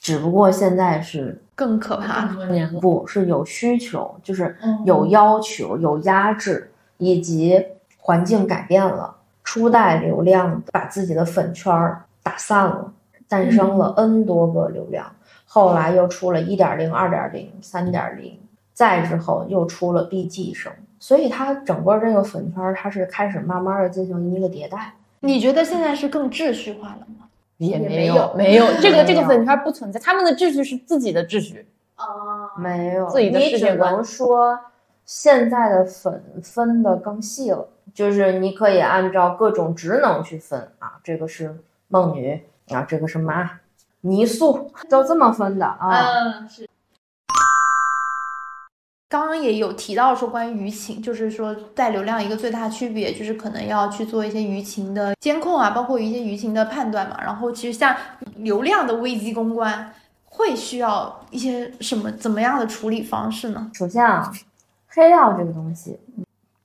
只不过现在是更可怕。了，不是有需求，就是有要求、有压制，以及环境改变了，初代流量把自己的粉圈儿打散了，诞生了 N 多个流量。后来又出了一点零、二点零、三点零，再之后又出了 BG 生，所以它整个这个粉圈它是开始慢慢的进行一个迭代。你觉得现在是更秩序化了吗？也没有没有，这个这个粉圈不存在，他们的秩序是自己的秩序。啊，没有，自己的你只世界观能说现在的粉分的更细了，就是你可以按照各种职能去分啊，这个是梦女啊，这个是妈，泥塑，都这么分的啊。嗯，是。刚刚也有提到说关于舆情，就是说带流量一个最大区别就是可能要去做一些舆情的监控啊，包括一些舆情的判断嘛。然后其实像流量的危机公关，会需要一些什么怎么样的处理方式呢？首先啊，黑料这个东西，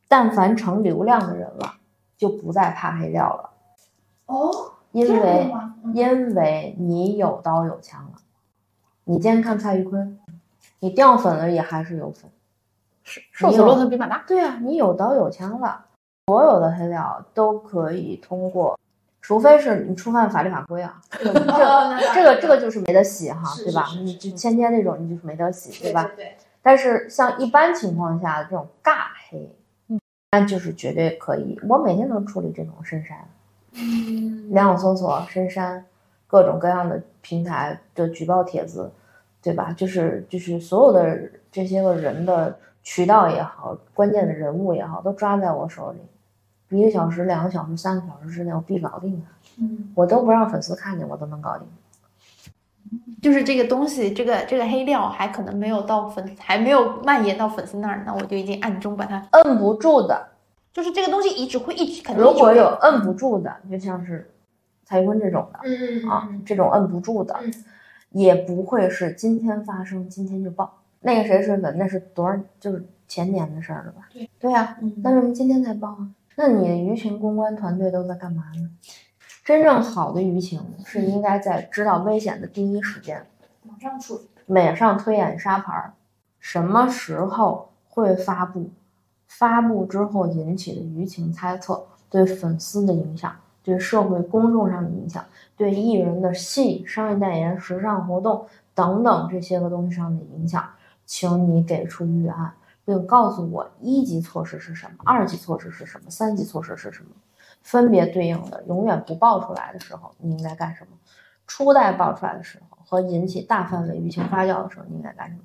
但凡成流量的人了，就不再怕黑料了，哦，因为吗？因为你有刀有枪了。你今天看蔡徐坤，你掉粉了也还是有粉。瘦死骆驼比马大。对啊，你有刀有枪了，所有的黑料都可以通过，除非是你触犯法律法规啊，这个这个 这个就是没得洗哈，对吧？你就千天那种，你就是没得洗，对吧？对，但是像一般情况下的这种尬黑，嗯，那就是绝对可以。我每天都处理这种深山，嗯，两网搜索、深山，各种各样的平台的举报帖子，对吧？就是就是所有的这些个人的渠道也好，关键的人物也好，都抓在我手里，一个小时、两个小时、三个小时之内，我必搞定它。嗯，我都不让粉丝看见，我都能搞定。就是这个东西，这个这个黑料还可能没有到粉，还没有蔓延到粉丝那儿，那我就已经暗中把它，摁不住的，就是这个东西一直会一直肯定如果有摁不住的，就像是蔡徐坤这种的，嗯啊，这种摁不住的，嗯也不会是今天发生，今天就爆。那个谁水粉，那是多少就是前年的事儿了吧？对对呀、嗯那为什么今天才爆啊？那你的舆情公关团队都在干嘛呢？真正好的舆情是应该在知道危险的第一时间，马上处理，马上推演沙盘儿，什么时候会发布？发布之后引起的舆情猜测，对粉丝的影响，对社会公众上的影响，对艺人的戏、商业代言、时尚活动等等这些个东西上的影响，请你给出预案，并告诉我一级措施是什么，二级措施是什么，三级措施是什么，分别对应的。永远不爆出来的时候，你应该干什么？初代爆出来的时候和引起大范围舆情发酵的时候，你应该干什么？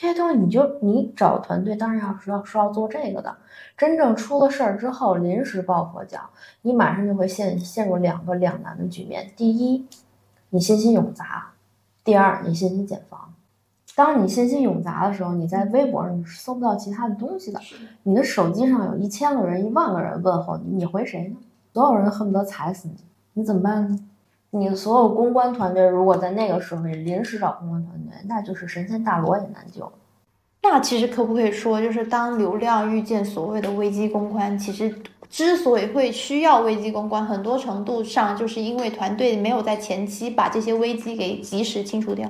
这些东西你就你找团队，当然要是要是要做这个的。真正出了事儿之后，临时抱佛脚，你马上就会陷陷入两个两难的局面。第一，你信息冗杂；第二，你信息茧房。当你信息冗杂的时候，你在微博上你是搜不到其他的东西的。你的手机上有一千个人、一万个人问候你，你回谁呢？所有人恨不得踩死你，你怎么办呢？你所有公关团队如果在那个时候你临时找公关团队，那就是神仙大罗也难救。那其实可不可以说，就是当流量遇见所谓的危机公关，其实之所以会需要危机公关，很多程度上就是因为团队没有在前期把这些危机给及时清除掉。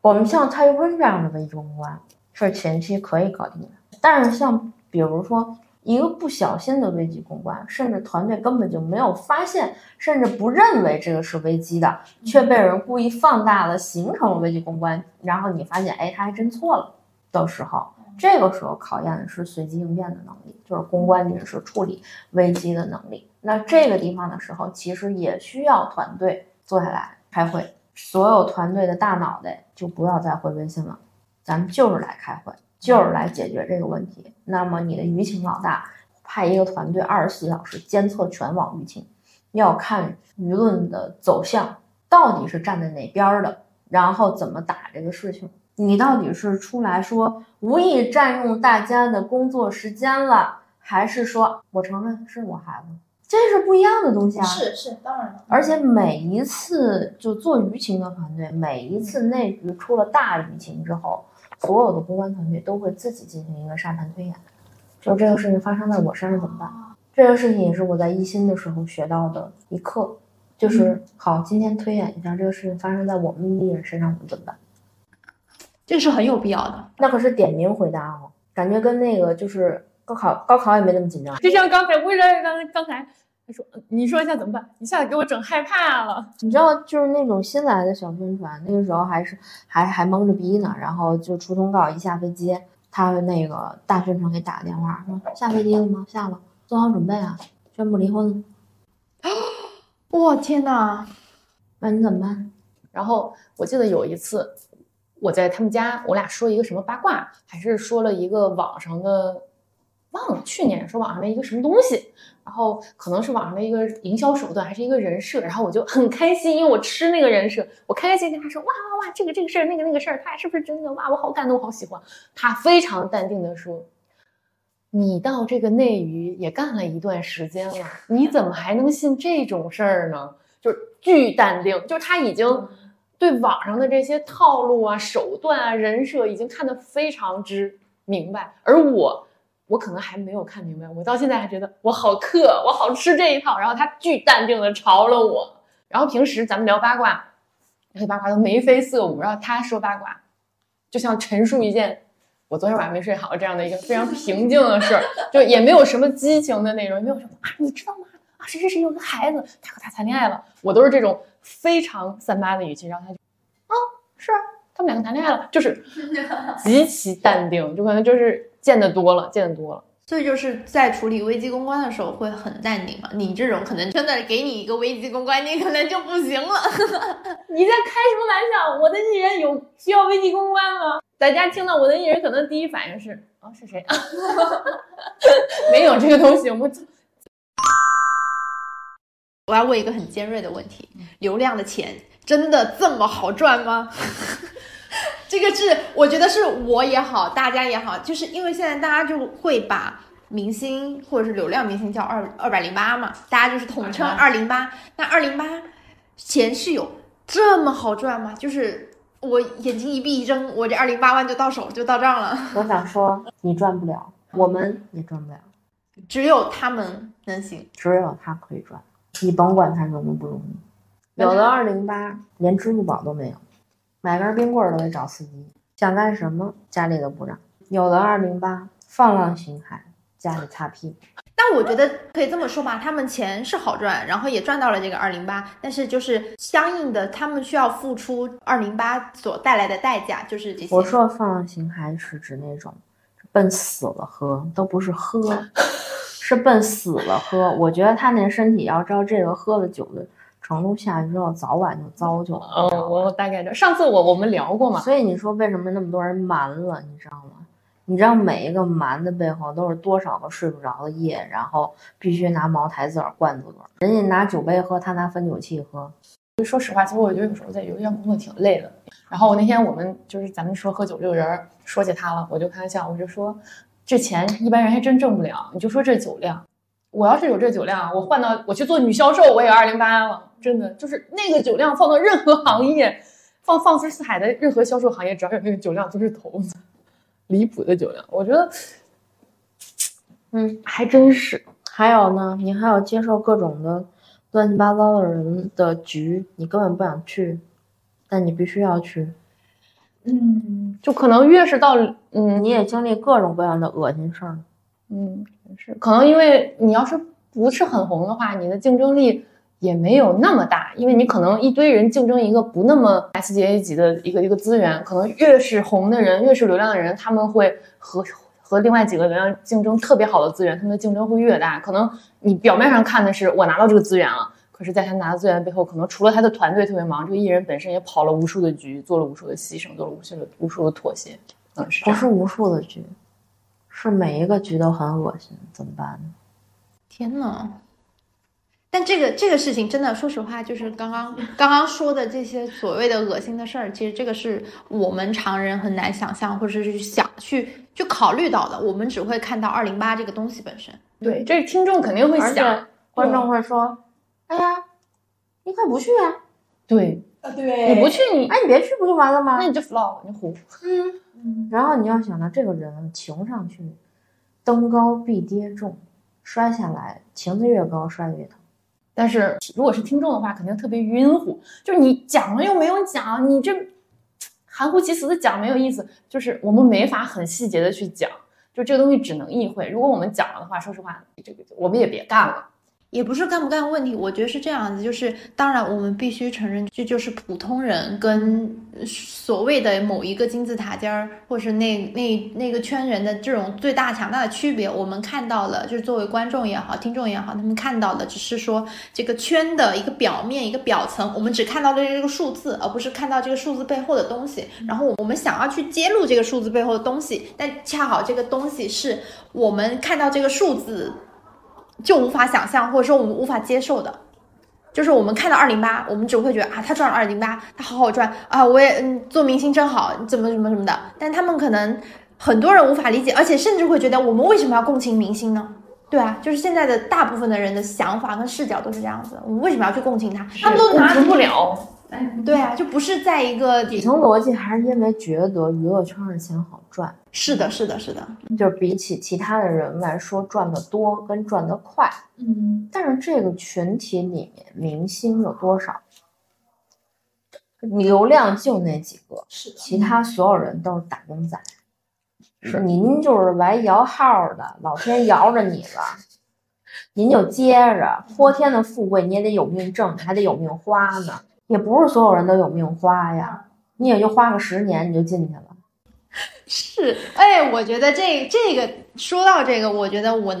我们像蔡徐坤这样的危机公关，是前期可以搞定的。但是像比如说一个不小心的危机公关，甚至团队根本就没有发现，甚至不认为这个是危机的，却被人故意放大了，形成了危机公关，然后你发现，哎，他还真错了的时候，这个时候考验的是随机应变的能力，就是公关人士处理危机的能力。那这个地方的时候，其实也需要团队坐下来开会，所有团队的大脑袋就不要再回微信了，咱们就是来开会，就是来解决这个问题。那么你的舆情老大派一个团队二十四小时监测全网舆情，要看舆论的走向到底是站在哪边儿的，然后怎么打这个事情。你到底是出来说无意占用大家的工作时间了，还是说我承认是我孩子？这是不一样的东西啊！是是，当然了。而且每一次就做舆情的团队，每一次内局出了大舆情之后，所有的公关团队都会自己进行一个沙盘推演，就这个事情发生在我身上怎么办？这个事情也是我在一心的时候学到的一课，就是好，今天推演一下这个事情发生在我们艺人身上，我们怎么办？这是很有必要的。那可是点名回答哦，感觉跟那个就是高考，高考也没那么紧张。就像刚才，为什么刚刚才他说，你说一下怎么办？一下子给我整害怕了。你知道，就是那种新来的小宣传，那个时候还是还还蒙着逼呢，然后就出通告，一下飞机，他那个大宣传给打个电话说下飞机了吗？下了，做好准备啊，宣布离婚了。哇天哪！那你怎么办？然后我记得有一次，我在他们家，我俩说一个什么八卦，还是说了一个网上的，忘了去年说网上的一个什么东西，然后可能是网上的一个营销手段，还是一个人设，然后我就很开心，因为我吃那个人设，我开开心心跟他说哇哇哇，这个这个事儿，那个那个事儿，他是不是真的？哇，我好感动，我好喜欢。他非常淡定的说。你到这个内娱也干了一段时间了，你怎么还能信这种事儿呢？就是巨淡定，就是他已经对网上的这些套路啊、手段啊、人设已经看得非常之明白，而我，我可能还没有看明白，我到现在还觉得我好克，我好吃这一套。然后他巨淡定的嘲了我，然后平时咱们聊八卦，那些八卦都眉飞色舞，然后他说八卦，就像陈述一件。我昨天晚上没睡好，这样的一个非常平静的事儿，就也没有什么激情的内容，也没有什么啊，你知道吗？啊，谁谁谁有个孩子，他和他谈恋爱了。我都是这种非常三八的语气，然后他就，啊，是啊，他们两个谈恋爱了，就是极其淡定，就可能就是见得多了，见得多了。所以就是在处理危机公关的时候会很淡定嘛。你这种可能真的给你一个危机公关，你可能就不行了。你在开什么玩笑？我的艺人有需要危机公关吗？大家听到我的艺人，可能第一反应是啊，是谁？没有这个东西，我们。我要问一个很尖锐的问题：流量的钱真的这么好赚吗？这个是我觉得是我也好，大家也好，就是因为现在大家就会把明星或者是流量明星叫二二百零八嘛，大家就是统称二零八。那二零八钱是有这么好赚吗？就是我眼睛一闭一睁，我这二零八万就到手就到账了。我想说，你赚不了，我们也赚不了，只有他们能行，只有他可以赚。你甭管他容不容易，有的二零八连支付宝都没有，买根冰棍都得找司机，想干什么家里都不让。有了二零八放浪形骸，家里擦屁股。但我觉得可以这么说吧，他们钱是好赚，然后也赚到了这个二零八，但是就是相应的，他们需要付出二零八所带来的代价，就是这些。我说放浪形骸是指那种奔死了喝，都不是喝。是奔死了喝，我觉得他那身体要照这个喝了酒的程度下去之后，早晚就糟就了。嗯，我大概知道。上次我我们聊过嘛，所以你说为什么那么多人瞒了，你知道吗？你知道每一个瞒的背后都是多少个睡不着的夜，然后必须拿茅台自个儿灌自个儿。人家拿酒杯喝，他拿分酒器喝。就说实话，其实我觉得有时候在邮件工作挺累的。然后我那天我们就是咱们说喝酒这个人说起他了，我就开玩笑，我就说。这钱一般人还真挣不了，你就说这酒量，我要是有这酒量，我换到我去做女销售，我也二零八了，真的就是那个酒量放到任何行业，放放之四海的任何销售行业，只要有那个酒量，就是头子，离谱的酒量，我觉得，嗯，还真是。还有呢，你还要接受各种的乱七八糟的人的局，你根本不想去，但你必须要去。嗯，就可能越是到嗯你也经历各种各样的恶心事儿。嗯是，可能因为你要是不是很红的话，你的竞争力也没有那么大，因为你可能一堆人竞争一个不那么 SGA 级的一个一个资源，可能越是红的人，越是流量的人，他们会和和另外几个流量竞争特别好的资源，他们的竞争会越大。可能你表面上看的是我拿到这个资源了。可是，在他拿到资源背后，可能除了他的团队特别忙，这个艺人本身也跑了无数的局，做了无数的牺牲，做了无数的无数的妥协，嗯，是不是无数的局，是每一个局都很恶心，怎么办呢？天呐！但这个这个事情真的，说实话，就是刚刚刚刚说的这些所谓的恶心的事儿，其实这个是我们常人很难想象，或者是想去去考虑到的。我们只会看到二零八这个东西本身。对，这听众肯定会想，观众会说：“哎呀，你快不去啊！对，啊对你不去你，哎，你别去不就完了吗那你就 flop，你糊。嗯，然后你要想到这个人情上去，登高必跌重，摔下来情子越高摔的越疼。但是如果是听众的话，肯定特别晕乎，就是你讲了又没有讲，你这含糊其辞的讲没有意思，就是我们没法很细节的去讲，就这个东西只能意会。如果我们讲了的话，说实话，这个我们也别干了。也不是干不干问题，我觉得是这样子，就是当然我们必须承认，这就是普通人跟所谓的某一个金字塔尖儿，或是那那那个圈人的这种最大强大的区别。我们看到了，就是作为观众也好，听众也好，他们看到的只是说这个圈的一个表面、一个表层，我们只看到的这个数字，而不是看到这个数字背后的东西。然后我们想要去揭露这个数字背后的东西，但恰好这个东西是我们看到这个数字。就无法想象，或者说我们无法接受的，就是我们看到二零八，我们只会觉得啊，他赚了二零八，他好好赚啊，我也嗯，做明星真好，怎么怎么什么的。但他们可能很多人无法理解，而且甚至会觉得我们为什么要共情明星呢？对啊，就是现在的大部分的人的想法跟视角都是这样子，我们为什么要去共情他？他们都拿共情不了。对啊，就不是在一个底层逻辑还是因为觉得娱乐圈的钱好赚，是的，是的，是的，就是比起其他的人来说赚的多跟赚的快。嗯，但是这个群体里面，明星有多少？流量就那几个，是的其他所有人都是打工仔。是您就是来摇号的，老天摇着你了，您就接着。泼天的富贵你也得有命挣，还得有命花呢。也不是所有人都有命花呀，你也就花个十年你就进去了。是，哎，我觉得这这个说到这个，我觉得我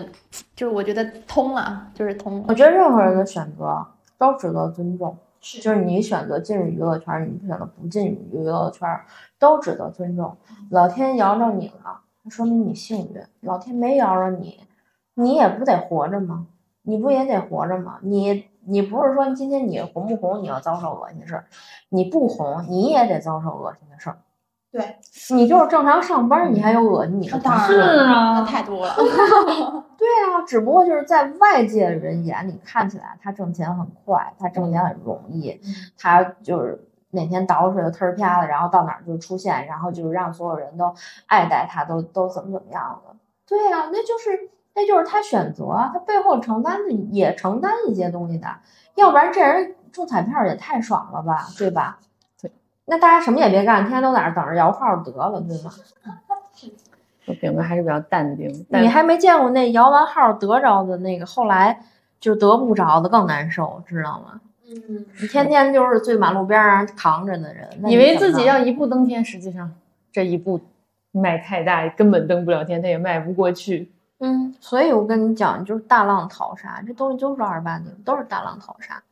就是我觉得通了，就是通了。我觉得任何人的选择都值得尊重，就是你选择进入娱乐圈，你不选择不进入娱乐圈，都值得尊重。老天摇着你了，那说明你幸运；老天没摇着你，你也不得活着吗？你不也得活着吗？你你不是说今天你红不红，你要遭受恶心的事儿，你不红，你也得遭受恶心的事儿。对，你就是正常上班，你还有恶心你的同事。啊那太多了。对啊，只不过就是在外界人眼里看起来他挣钱很快，他挣钱很容易，他就是哪天捯饬的忒儿啪的，然后到哪儿就出现，然后就是让所有人都爱戴他，都都怎么怎么样的。对啊，那就是那就是他选择啊，他背后承担的也承担一些东西的，要不然这人中彩票也太爽了吧，对吧？对，那大家什么也别干，天天都在那等着摇号得了，对吗？我饼哥还是比较淡定，但你还没见过那摇完号得着的那个，后来就得不着的更难受，知道吗？嗯，你天天就是最马路边上扛着的人，以为自己要一步登天，实际上这一步迈太大，根本登不了天，他也迈不过去。嗯，所以我跟你讲，就是大浪淘沙，这东西就是二八定，都是大浪淘沙。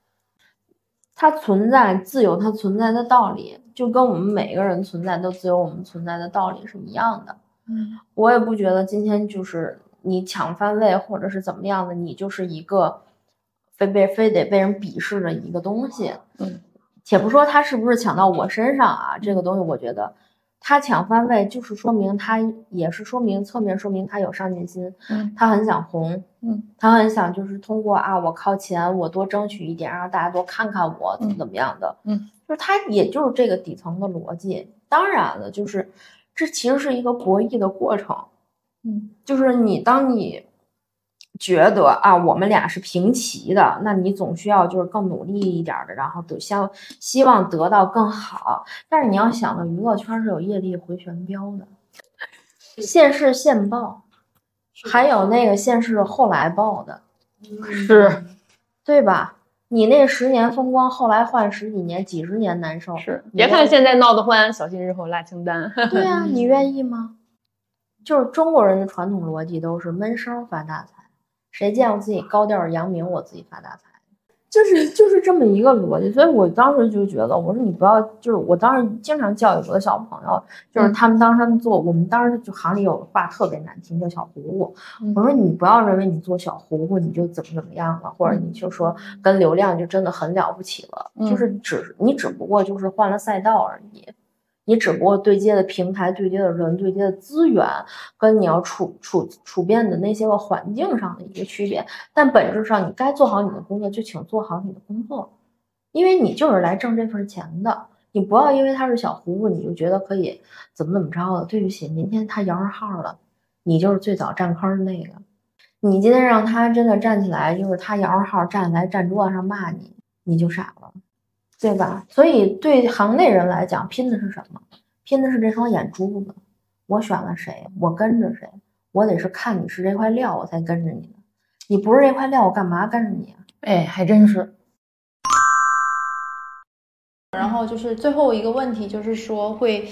它存在自有它存在的道理，就跟我们每个人存在都自有我们存在的道理是一样的。嗯，我也不觉得今天就是你抢番位或者是怎么样的，你就是一个非被非得被人鄙视的一个东西。嗯，且不说他是不是抢到我身上啊，这个东西我觉得他抢番位就是说明他也是说明侧面说明他有上进心，嗯。他很想红，嗯，他很想就是通过啊我靠钱我多争取一点，让大家多看看我怎么怎么样的，嗯，就是他也就是这个底层的逻辑。当然了，就是这其实是一个博弈的过程，嗯，就是你当你觉得啊，我们俩是平齐的，那你总需要就是更努力一点的，然后得希希望得到更好。但是你要想到娱乐圈是有业力回旋镖的，现世现报，还有那个现世后来报的，是对吧？你那十年风光，后来换十几年、几十年难受。是，别看现在闹得欢，小心日后拉清单。对啊，你愿意吗？就是中国人的传统逻辑都是闷声发大财。谁见过自己高调扬名，我自己发大财，就是就是这么一个逻辑。所以我当时就觉得，我说你不要，就是我当时经常教育我的小朋友，就是他们当时他们做，我们当时就行里有话特别难听，叫小糊糊。我说你不要认为你做小糊糊你就怎么怎么样了，或者你就说跟流量就真的很了不起了，就是只你只不过就是换了赛道而已。你只不过对接的平台、对接的人、对接的资源，跟你要处处处变的那些个环境上的一个区别，但本质上你该做好你的工作就请做好你的工作，因为你就是来挣这份钱的。你不要因为他是小糊糊，你就觉得可以怎么怎么着的。对不起，明天他摇上号了，你就是最早占坑的那个。你今天让他真的站起来，就是他摇上号站起来站桌子上骂你，你就傻了。对吧？所以对行内人来讲，拼的是什么？拼的是这双眼珠子。我选了谁，我跟着谁，我得是看你是这块料，我才跟着你的。你不是这块料，我干嘛跟着你啊？哎，还真是。然后就是最后一个问题，就是说会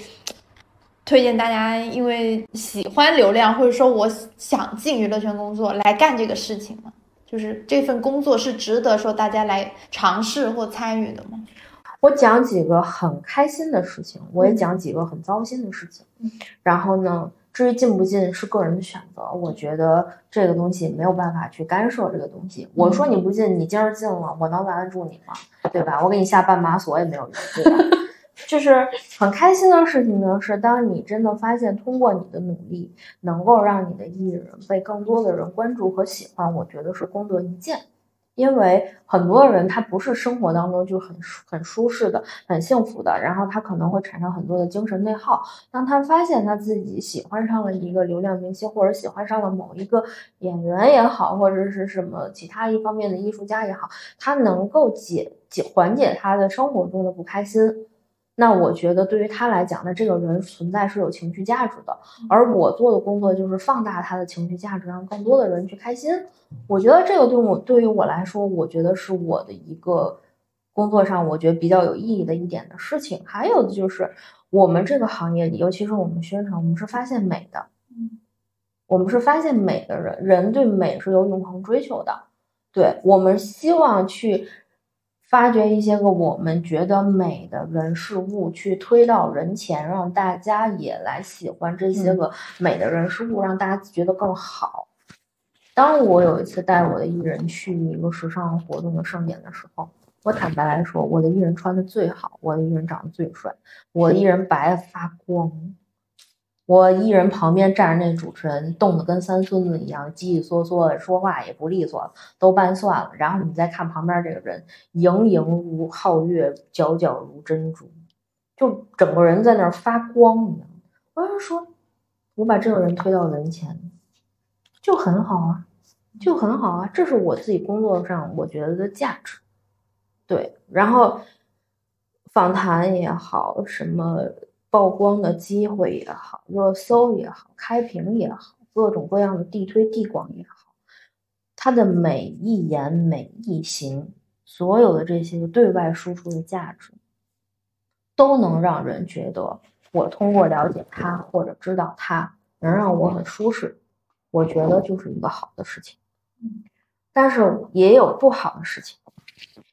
推荐大家，因为喜欢流量，或者说我想进娱乐圈工作，来干这个事情吗？就是这份工作是值得说大家来尝试或参与的吗？我讲几个很开心的事情，我也讲几个很糟心的事情。然后呢，至于进不进是个人的选择，我觉得这个东西没有办法去干涉这个东西。我说你不进，你今儿进了，我能拦得住你吗？对吧？我给你下绊马索也没有用，对吧？就是很开心的事情呢，是当你真的发现通过你的努力，能够让你的艺人被更多的人关注和喜欢，我觉得是功德一件。因为很多人他不是生活当中就很很舒适的、很幸福的，然后他可能会产生很多的精神内耗。当他发现他自己喜欢上了一个流量明星，或者喜欢上了某一个演员也好，或者是什么其他一方面的艺术家也好，他能够解解缓解他的生活中的不开心。那我觉得对于他来讲，那这个人存在是有情绪价值的，而我做的工作就是放大他的情绪价值，让更多的人去开心。我觉得这个对我对于我来说，我觉得是我的一个工作上我觉得比较有意义的一点的事情。还有的就是我们这个行业里，尤其是我们宣传，我们是发现美的，我们是发现美的人，人对美是有永恒追求的，对我们希望去。发掘一些个我们觉得美的人事物，去推到人前，让大家也来喜欢这些个美的人事物，让大家觉得更好。当我有一次带我的艺人去一个时尚活动的盛典的时候，我坦白来说，我的艺人穿的最好，我的艺人长得最帅，我的艺人白发光。我艺人旁边站着那主持人，冻得跟三孙子一样，叽叽嗦嗦的，说话也不利索，都拌蒜了。然后你再看旁边这个人，盈盈如皓月，皎皎如珍珠，就整个人在那儿发光一样。我就说，我把这个人推到人前，就很好啊，就很好啊，这是我自己工作上我觉得的价值。对，然后访谈也好，什么。曝光的机会也好，热搜也好，开屏也好，各种各样的地推地广也好，它的每一言每一行，所有的这些对外输出的价值，都能让人觉得我通过了解他或者知道他，能让我很舒适。我觉得就是一个好的事情。但是也有不好的事情，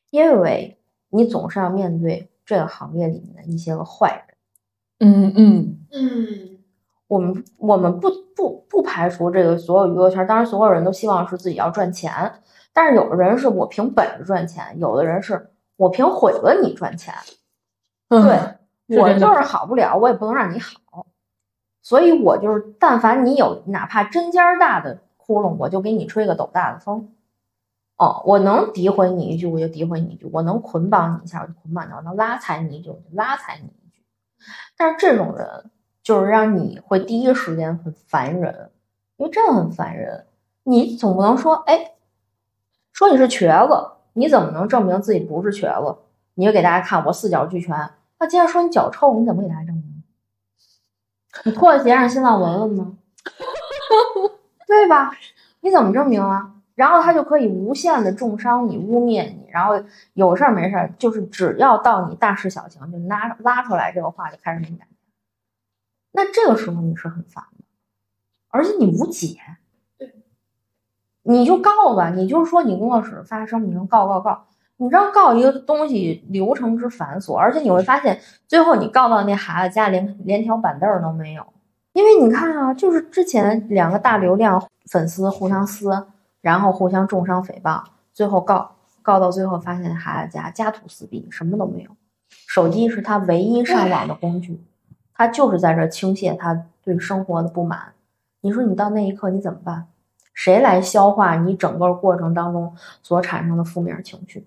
因为你总是要面对这个行业里面的一些个坏人。嗯嗯嗯，我们我们不不不排除这个所有娱乐圈，当然所有人都希望是自己要赚钱，但是有的人是我凭本事赚钱，有的人是我凭毁了你赚钱。对我就是好不了，我也不能让你好，所以我就是但凡你有哪怕针尖大的窟窿，我就给你吹个斗大的风。哦，我能诋毁你一句，我就诋毁你一句；我能捆绑你一下，我就捆绑你；我能拉踩你一句，我就拉踩你。但是这种人就是让你会第一时间很烦人，因为真的很烦人。你总不能说，哎，说你是瘸子，你怎么能证明自己不是瘸子？你就给大家看我四脚俱全。那既然说你脚臭，你怎么给大家证明？你脱了鞋让心脏闻闻吗？对吧？你怎么证明啊？然后他就可以无限的重伤你、污蔑你，然后有事儿没事儿，就是只要到你大事小情，就拉拉出来这个话就开始给你打。那这个时候你是很烦的，而且你无解。你就告吧，你就说你工作室发声明告告告。你知道告一个东西流程之繁琐，而且你会发现最后你告到那孩子家连连条板凳都没有，因为你看啊，就是之前两个大流量粉丝互相撕，然后互相重伤诽谤，最后告告到最后发现孩子家家徒四壁，什么都没有，手机是他唯一上网的工具，他就是在这倾泻他对生活的不满。你说你到那一刻你怎么办？谁来消化你整个过程当中所产生的负面情绪？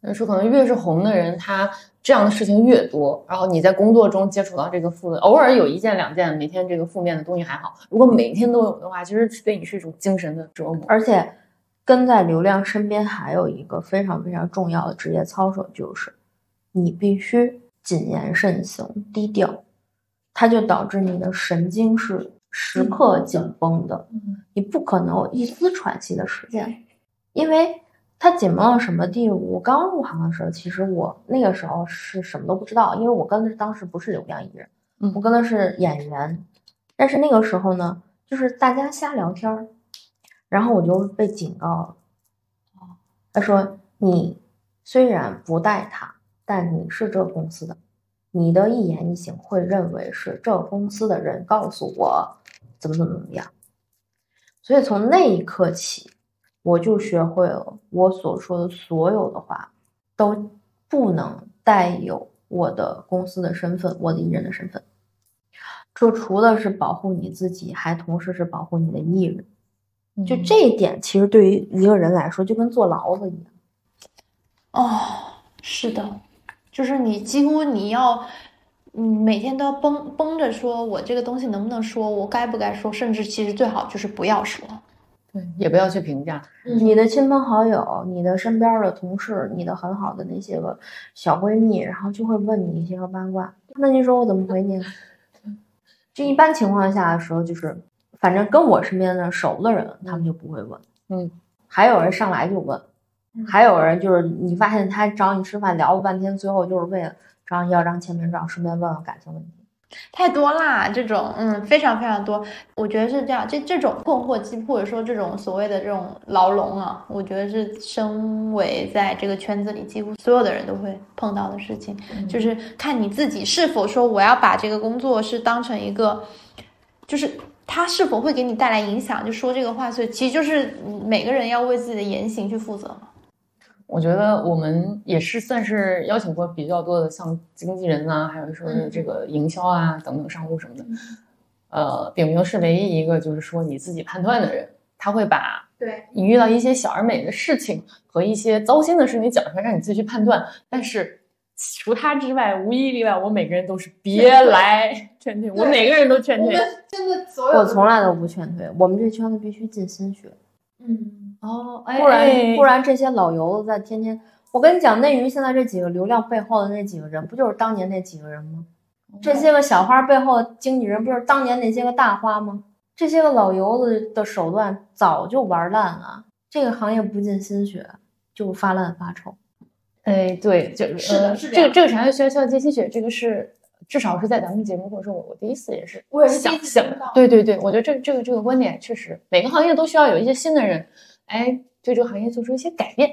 对，说可能越是红的人，他这样的事情越多。然后你在工作中接触到这个负的，偶尔有一件两件，每天这个负面的东西还好。如果每天都有的话，其实对你是一种精神的折磨。而且跟在流量身边还有一个非常非常重要的职业操守，就是你必须谨言慎行、低调，它就导致你的神经是时刻紧绷的，你不可能有一丝喘息的时间，因为。他紧绷到什么地步？我刚入行的时候，其实我那个时候是什么都不知道，因为我跟的当时不是流量艺人，我跟的是演员。但是那个时候呢，就是大家瞎聊天儿，然后我就被警告了。他说：“你虽然不带他，但你是这个公司的，你的一言一行会认为是这公司的人告诉我怎么怎么怎么样。”所以从那一刻起。我就学会了，我所说的所有的话都不能带有我的公司的身份，我的艺人的身份。这除了是保护你自己，还同时是保护你的艺人。就这一点，其实对于一个人来说，就跟坐牢子一样。哦，是的，就是你几乎你要，嗯，每天都要绷绷着，说我这个东西能不能说，我该不该说，甚至其实最好就是不要说。对，也不要去评价你的亲朋好友、你的身边的同事、你的很好的那些个小闺蜜，然后就会问你一些个八卦。那你说我怎么回你？就一般情况下的时候，就是反正跟我身边的熟的人，他们就不会问。嗯，还有人上来就问，还有人就是你发现他找你吃饭聊了半天，最后就是为了找你要张签名照，顺便问问感情问题。太多啦，这种嗯非常非常多，我觉得是这样，这这种困惑期或者说这种所谓的这种牢笼啊，我觉得是身为在这个圈子里几乎所有的人都会碰到的事情，就是看你自己是否说我要把这个工作是当成一个，就是他是否会给你带来影响，就说这个话，所以其实就是每个人要为自己的言行去负责嘛。我觉得我们也是算是邀请过比较多的，像经纪人啊，还有说是这个营销啊等等商务什么的。呃，炳明是唯一一个就是说你自己判断的人，他会把对你遇到一些小而美的事情和一些糟心的事情讲出来，让你自己去判断。但是除他之外，无一例外，我每个人都是别来劝退，我每个人都劝退。真的所有我从来都不劝退，我们这圈子必须尽心学。嗯。哦，不然不然这些老油子在天天，我跟你讲，内娱现在这几个流量背后的那几个人，不就是当年那几个人吗？这些个小花背后的经纪人，不就是当年那些个大花吗？这些个老油子的手段早就玩烂了，这个行业不进心血就发烂发臭。哎，对，就是的，是这个这个产业需要需要进心血，这个是至少是在咱们节目或者说我我第一次也是，我也是想想，对对对，我觉得这这个这个观点确实，每个行业都需要有一些新的人。哎，对这个行业做出一些改变。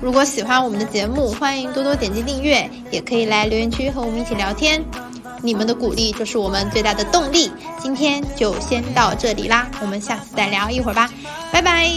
如果喜欢我们的节目，欢迎多多点击订阅，也可以来留言区和我们一起聊天。你们的鼓励就是我们最大的动力。今天就先到这里啦，我们下次再聊一会儿吧，拜拜。